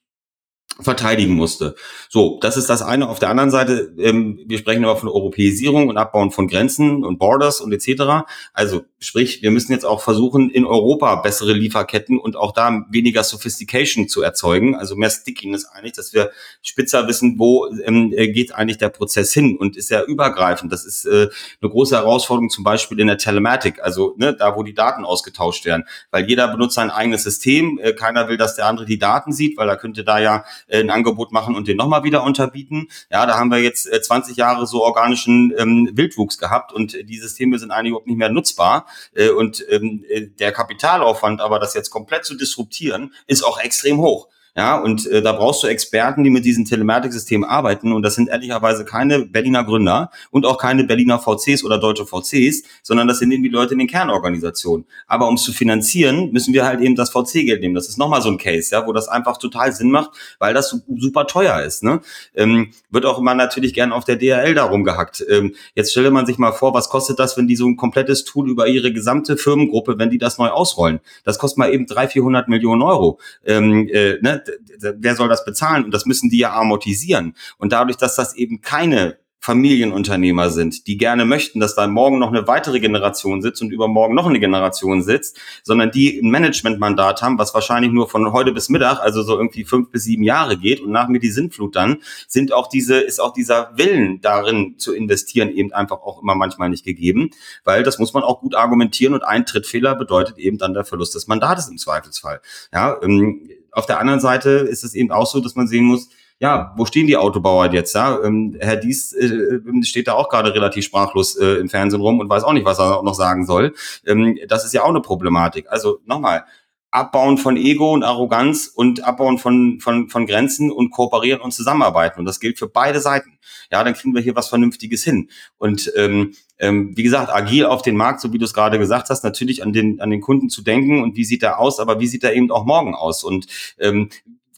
verteidigen musste. So, das ist das eine. Auf der anderen Seite, ähm, wir sprechen aber von Europäisierung und Abbauen von Grenzen und Borders und etc. Also sprich, wir müssen jetzt auch versuchen, in Europa bessere Lieferketten und auch da weniger Sophistication zu erzeugen, also mehr Stickiness eigentlich, dass wir spitzer wissen, wo ähm, äh, geht eigentlich der Prozess hin und ist ja übergreifend. Das ist äh, eine große Herausforderung zum Beispiel in der Telematik, also ne, da, wo die Daten ausgetauscht werden, weil jeder benutzt sein eigenes System, äh, keiner will, dass der andere die Daten sieht, weil er könnte da ja äh, ein Angebot machen und den nochmal wieder unterbieten. Ja, da haben wir jetzt äh, 20 Jahre so organischen ähm, Wildwuchs gehabt und die Systeme sind eigentlich überhaupt nicht mehr nutzbar. Äh, und ähm, äh, der Kapitalaufwand, aber das jetzt komplett zu disruptieren, ist auch extrem hoch. Ja, und äh, da brauchst du Experten, die mit diesen Telematiksystemen arbeiten. Und das sind ehrlicherweise keine Berliner Gründer und auch keine Berliner VCs oder deutsche VCs, sondern das sind eben die Leute in den Kernorganisationen. Aber um es zu finanzieren, müssen wir halt eben das VC-Geld nehmen. Das ist nochmal so ein Case, ja, wo das einfach total Sinn macht, weil das super teuer ist. Ne? Ähm, wird auch immer natürlich gern auf der DRL darum gehackt. Ähm, jetzt stelle man sich mal vor, was kostet das, wenn die so ein komplettes Tool über ihre gesamte Firmengruppe, wenn die das neu ausrollen? Das kostet mal eben 300, 400 Millionen Euro. Ähm, äh, ne? Wer soll das bezahlen? Und das müssen die ja amortisieren. Und dadurch, dass das eben keine Familienunternehmer sind, die gerne möchten, dass da morgen noch eine weitere Generation sitzt und übermorgen noch eine Generation sitzt, sondern die ein Managementmandat haben, was wahrscheinlich nur von heute bis Mittag, also so irgendwie fünf bis sieben Jahre geht und nach mir die Sintflut dann, sind auch diese, ist auch dieser Willen darin zu investieren eben einfach auch immer manchmal nicht gegeben, weil das muss man auch gut argumentieren und ein Trittfehler bedeutet eben dann der Verlust des Mandates im Zweifelsfall. Ja, ähm, auf der anderen Seite ist es eben auch so, dass man sehen muss, ja, wo stehen die Autobauer jetzt? Ja? Ähm, Herr Dies äh, steht da auch gerade relativ sprachlos äh, im Fernsehen rum und weiß auch nicht, was er noch sagen soll. Ähm, das ist ja auch eine Problematik. Also nochmal, Abbauen von Ego und Arroganz und Abbauen von, von, von Grenzen und kooperieren und zusammenarbeiten. Und das gilt für beide Seiten. Ja, dann kriegen wir hier was Vernünftiges hin. Und ähm, ähm, wie gesagt, agil auf den Markt, so wie du es gerade gesagt hast, natürlich an den, an den Kunden zu denken und wie sieht er aus, aber wie sieht er eben auch morgen aus? Und ähm,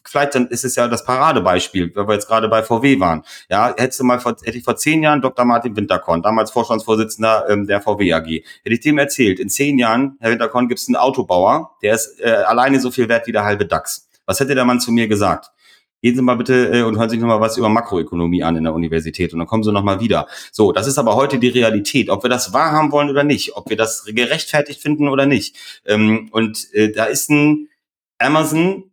vielleicht dann ist es ja das Paradebeispiel, weil wir jetzt gerade bei VW waren. Ja, hättest du mal vor, hätte ich vor zehn Jahren Dr. Martin Winterkorn, damals Vorstandsvorsitzender ähm, der VW AG, hätte ich dem erzählt, in zehn Jahren, Herr Winterkorn, gibt es einen Autobauer, der ist äh, alleine so viel wert wie der halbe DAX. Was hätte der Mann zu mir gesagt? Gehen Sie mal bitte äh, und hören sich nochmal was über Makroökonomie an in der Universität und dann kommen Sie nochmal wieder. So, das ist aber heute die Realität. Ob wir das wahrhaben wollen oder nicht, ob wir das gerechtfertigt finden oder nicht. Ähm, und äh, da ist ein Amazon,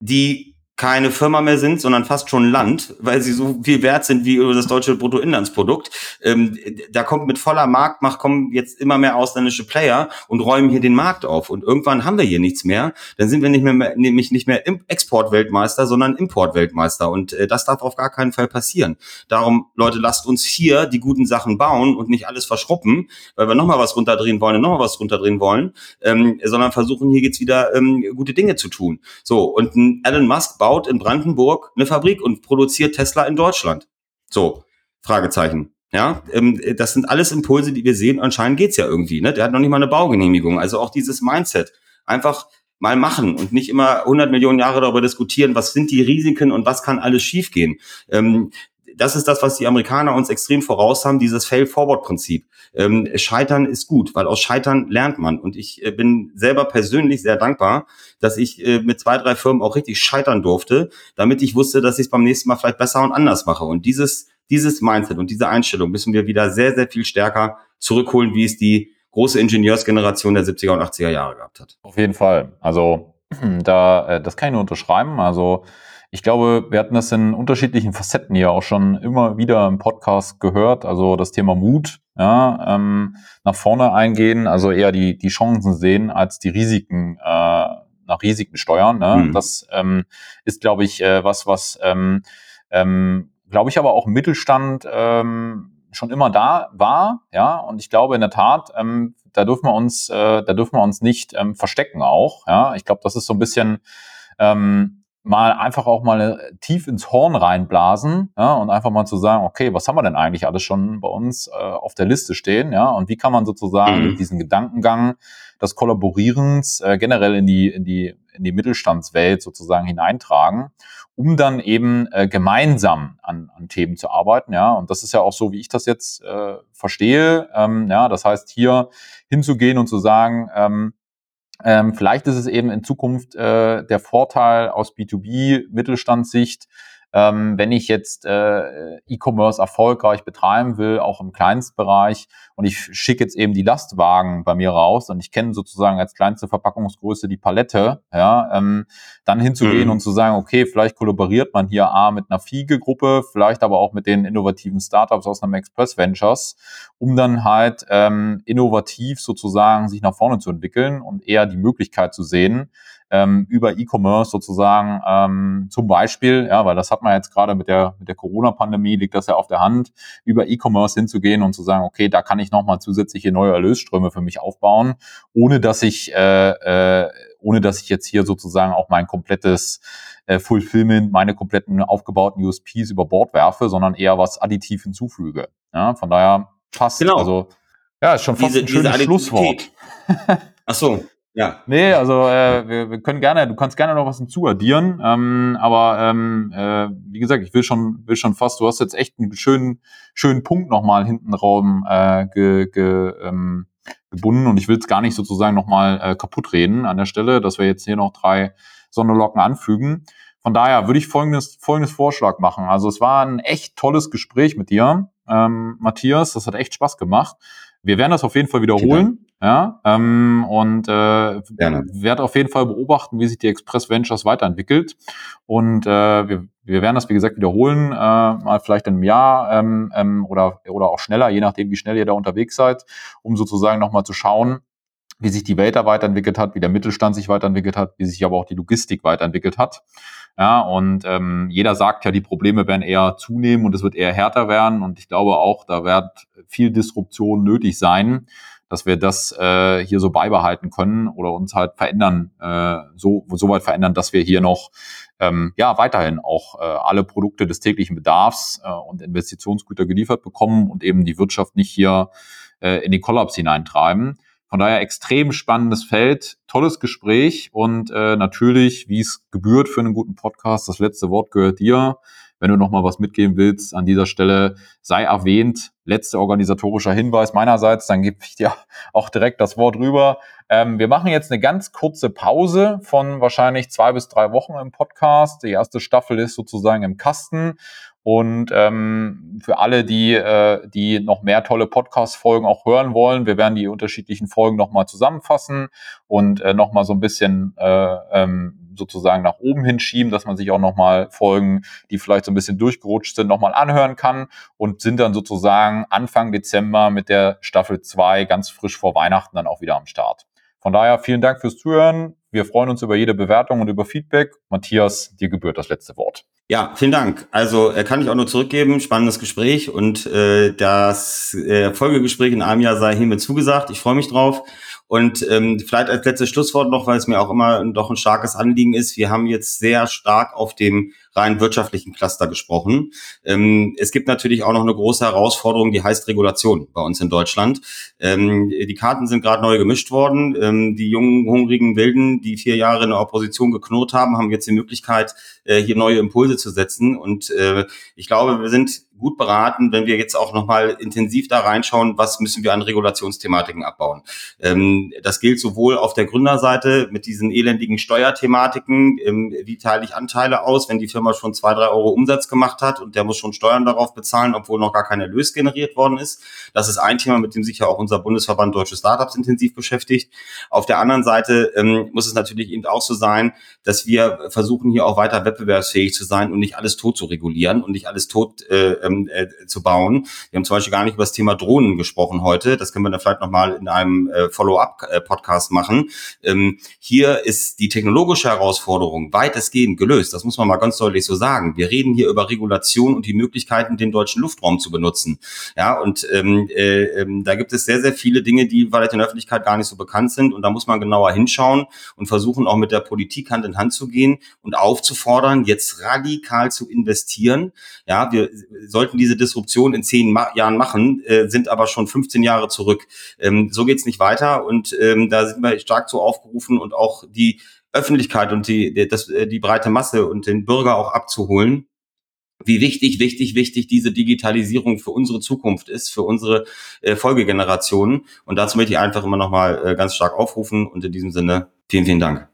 die keine Firma mehr sind, sondern fast schon Land, weil sie so viel wert sind wie das deutsche Bruttoinlandsprodukt. Ähm, da kommt mit voller Marktmacht kommen jetzt immer mehr ausländische Player und räumen hier den Markt auf. Und irgendwann haben wir hier nichts mehr. Dann sind wir nicht mehr, nämlich nicht mehr Exportweltmeister, sondern Importweltmeister. Und äh, das darf auf gar keinen Fall passieren. Darum, Leute, lasst uns hier die guten Sachen bauen und nicht alles verschruppen, weil wir nochmal was runterdrehen wollen und nochmal was runterdrehen wollen, ähm, sondern versuchen, hier jetzt wieder ähm, gute Dinge zu tun. So, und ein Elon Musk baut baut in Brandenburg eine Fabrik und produziert Tesla in Deutschland. So, Fragezeichen. Ja, ähm, das sind alles Impulse, die wir sehen. Anscheinend geht's ja irgendwie. Ne? Der hat noch nicht mal eine Baugenehmigung. Also auch dieses Mindset. Einfach mal machen und nicht immer 100 Millionen Jahre darüber diskutieren, was sind die Risiken und was kann alles schiefgehen. Ähm, das ist das, was die Amerikaner uns extrem voraus haben, dieses Fail-Forward-Prinzip. Ähm, Scheitern ist gut, weil aus Scheitern lernt man. Und ich äh, bin selber persönlich sehr dankbar, dass ich äh, mit zwei, drei Firmen auch richtig scheitern durfte, damit ich wusste, dass ich es beim nächsten Mal vielleicht besser und anders mache. Und dieses, dieses Mindset und diese Einstellung müssen wir wieder sehr, sehr viel stärker zurückholen, wie es die große Ingenieursgeneration der 70er und 80er Jahre gehabt hat. Auf jeden Fall. Also da, äh, das kann ich nur unterschreiben. Also ich glaube, wir hatten das in unterschiedlichen Facetten hier auch schon immer wieder im Podcast gehört. Also das Thema Mut, ja, ähm, nach vorne eingehen, also eher die, die Chancen sehen als die Risiken, äh, nach Risiken steuern. Ne? Mhm. Das ähm, ist, glaube ich, äh, was, was, ähm, ähm, glaube ich, aber auch im Mittelstand ähm, schon immer da war, ja, und ich glaube in der Tat, ähm, da dürfen wir uns, äh, da dürfen wir uns nicht ähm, verstecken auch, ja. Ich glaube, das ist so ein bisschen ähm, mal einfach auch mal äh, tief ins Horn reinblasen ja, und einfach mal zu sagen, okay, was haben wir denn eigentlich alles schon bei uns äh, auf der Liste stehen, ja, und wie kann man sozusagen mhm. diesen Gedankengang des Kollaborierens äh, generell in die, in die, in die Mittelstandswelt sozusagen hineintragen, um dann eben äh, gemeinsam an, an Themen zu arbeiten, ja, und das ist ja auch so, wie ich das jetzt äh, verstehe, ähm, ja, das heißt hier hinzugehen und zu sagen, ähm, ähm, vielleicht ist es eben in Zukunft äh, der Vorteil aus B2B-Mittelstandssicht, ähm, wenn ich jetzt äh, E-Commerce erfolgreich betreiben will, auch im Kleinstbereich, und ich schicke jetzt eben die Lastwagen bei mir raus und ich kenne sozusagen als kleinste Verpackungsgröße die Palette, ja, ähm, dann hinzugehen mhm. und zu sagen, okay, vielleicht kollaboriert man hier A mit einer Fiege-Gruppe, vielleicht aber auch mit den innovativen Startups aus einem Express Ventures, um dann halt ähm, innovativ sozusagen sich nach vorne zu entwickeln und eher die Möglichkeit zu sehen, ähm, über E-Commerce sozusagen ähm, zum Beispiel, ja, weil das hat man jetzt gerade mit der, mit der Corona-Pandemie, liegt das ja auf der Hand, über E-Commerce hinzugehen und zu sagen, okay, da kann ich nochmal zusätzliche neue Erlösströme für mich aufbauen, ohne dass ich, äh, äh, ohne dass ich jetzt hier sozusagen auch mein komplettes äh, Fulfillment, meine kompletten aufgebauten USPs über Bord werfe, sondern eher was additiv hinzufüge. Ja, von daher passt. Genau. Also ja, ist schon fast diese, ein schönes Schlusswort. Ach so, ja. Nee, also äh, wir, wir können gerne, du kannst gerne noch was hinzuaddieren, ähm, aber ähm, äh, wie gesagt, ich will schon, will schon fast, du hast jetzt echt einen schönen, schönen Punkt nochmal hinten Raum äh, ge, ge, ähm, gebunden und ich will es gar nicht sozusagen nochmal äh, kaputt reden an der Stelle, dass wir jetzt hier noch drei Sonderlocken anfügen. Von daher würde ich folgendes, folgendes Vorschlag machen. Also es war ein echt tolles Gespräch mit dir, ähm, Matthias. Das hat echt Spaß gemacht. Wir werden das auf jeden Fall wiederholen. Ja, ähm, und äh, werde auf jeden Fall beobachten, wie sich die Express Ventures weiterentwickelt. Und äh, wir, wir werden das, wie gesagt, wiederholen, äh, mal vielleicht in einem Jahr ähm, ähm, oder, oder auch schneller, je nachdem, wie schnell ihr da unterwegs seid, um sozusagen nochmal zu schauen, wie sich die Welt da weiterentwickelt hat, wie der Mittelstand sich weiterentwickelt hat, wie sich aber auch die Logistik weiterentwickelt hat. Ja, und ähm, jeder sagt ja, die Probleme werden eher zunehmen und es wird eher härter werden. Und ich glaube auch, da wird viel Disruption nötig sein, dass wir das äh, hier so beibehalten können oder uns halt verändern, äh, so, so weit verändern, dass wir hier noch ähm, ja weiterhin auch äh, alle Produkte des täglichen Bedarfs äh, und Investitionsgüter geliefert bekommen und eben die Wirtschaft nicht hier äh, in den Kollaps hineintreiben. Von daher extrem spannendes Feld, tolles Gespräch und äh, natürlich, wie es gebührt für einen guten Podcast, das letzte Wort gehört dir. Wenn du noch mal was mitgeben willst an dieser Stelle, sei erwähnt. Letzter organisatorischer Hinweis meinerseits, dann gebe ich dir auch direkt das Wort rüber. Ähm, wir machen jetzt eine ganz kurze Pause von wahrscheinlich zwei bis drei Wochen im Podcast. Die erste Staffel ist sozusagen im Kasten. Und ähm, für alle, die, äh, die noch mehr tolle Podcast-Folgen auch hören wollen, wir werden die unterschiedlichen Folgen nochmal zusammenfassen und äh, nochmal so ein bisschen äh, ähm, sozusagen nach oben hinschieben, dass man sich auch nochmal Folgen, die vielleicht so ein bisschen durchgerutscht sind, nochmal anhören kann und sind dann sozusagen Anfang Dezember mit der Staffel 2 ganz frisch vor Weihnachten dann auch wieder am Start. Von daher vielen Dank fürs Zuhören. Wir freuen uns über jede Bewertung und über Feedback. Matthias, dir gebührt das letzte Wort. Ja, vielen Dank. Also äh, kann ich auch nur zurückgeben. Spannendes Gespräch und äh, das äh, Folgegespräch in einem Jahr sei hiermit zugesagt. Ich freue mich drauf. Und ähm, vielleicht als letztes Schlusswort noch, weil es mir auch immer doch ein starkes Anliegen ist. Wir haben jetzt sehr stark auf dem rein wirtschaftlichen Cluster gesprochen. Ähm, es gibt natürlich auch noch eine große Herausforderung, die heißt Regulation bei uns in Deutschland. Ähm, die Karten sind gerade neu gemischt worden. Ähm, die jungen, hungrigen Wilden, die vier Jahre in der Opposition geknurrt haben, haben jetzt die Möglichkeit, äh, hier neue Impulse zu setzen. Und äh, ich glaube, wir sind gut beraten, wenn wir jetzt auch nochmal intensiv da reinschauen, was müssen wir an Regulationsthematiken abbauen. Ähm, das gilt sowohl auf der Gründerseite mit diesen elendigen Steuerthematiken, ähm, wie teile ich Anteile aus, wenn die Firma schon zwei, drei Euro Umsatz gemacht hat und der muss schon Steuern darauf bezahlen, obwohl noch gar kein Erlös generiert worden ist. Das ist ein Thema, mit dem sich ja auch unser Bundesverband Deutsche Startups intensiv beschäftigt. Auf der anderen Seite ähm, muss es natürlich eben auch so sein, dass wir versuchen, hier auch weiter wettbewerbsfähig zu sein und nicht alles tot zu regulieren und nicht alles tot äh, ähm, äh, zu bauen. Wir haben zum Beispiel gar nicht über das Thema Drohnen gesprochen heute. Das können wir dann vielleicht nochmal in einem äh, Follow-up-Podcast machen. Ähm, hier ist die technologische Herausforderung weitestgehend gelöst. Das muss man mal ganz deutlich so sagen. Wir reden hier über Regulation und die Möglichkeiten, den deutschen Luftraum zu benutzen. Ja, und ähm, äh, äh, da gibt es sehr, sehr viele Dinge, die vielleicht in der Öffentlichkeit gar nicht so bekannt sind. Und da muss man genauer hinschauen und versuchen auch mit der Politik Hand in Hand zu gehen und aufzufordern, jetzt radikal zu investieren. Ja, wir sollten diese Disruption in zehn Ma Jahren machen, äh, sind aber schon 15 Jahre zurück. Ähm, so geht's nicht weiter und ähm, da sind wir stark zu aufgerufen und auch die Öffentlichkeit und die, das, äh, die breite Masse und den Bürger auch abzuholen, wie wichtig, wichtig, wichtig diese Digitalisierung für unsere Zukunft ist, für unsere äh, Folgegenerationen. Und dazu möchte ich einfach immer nochmal äh, ganz stark aufrufen. Und in diesem Sinne, vielen, vielen Dank.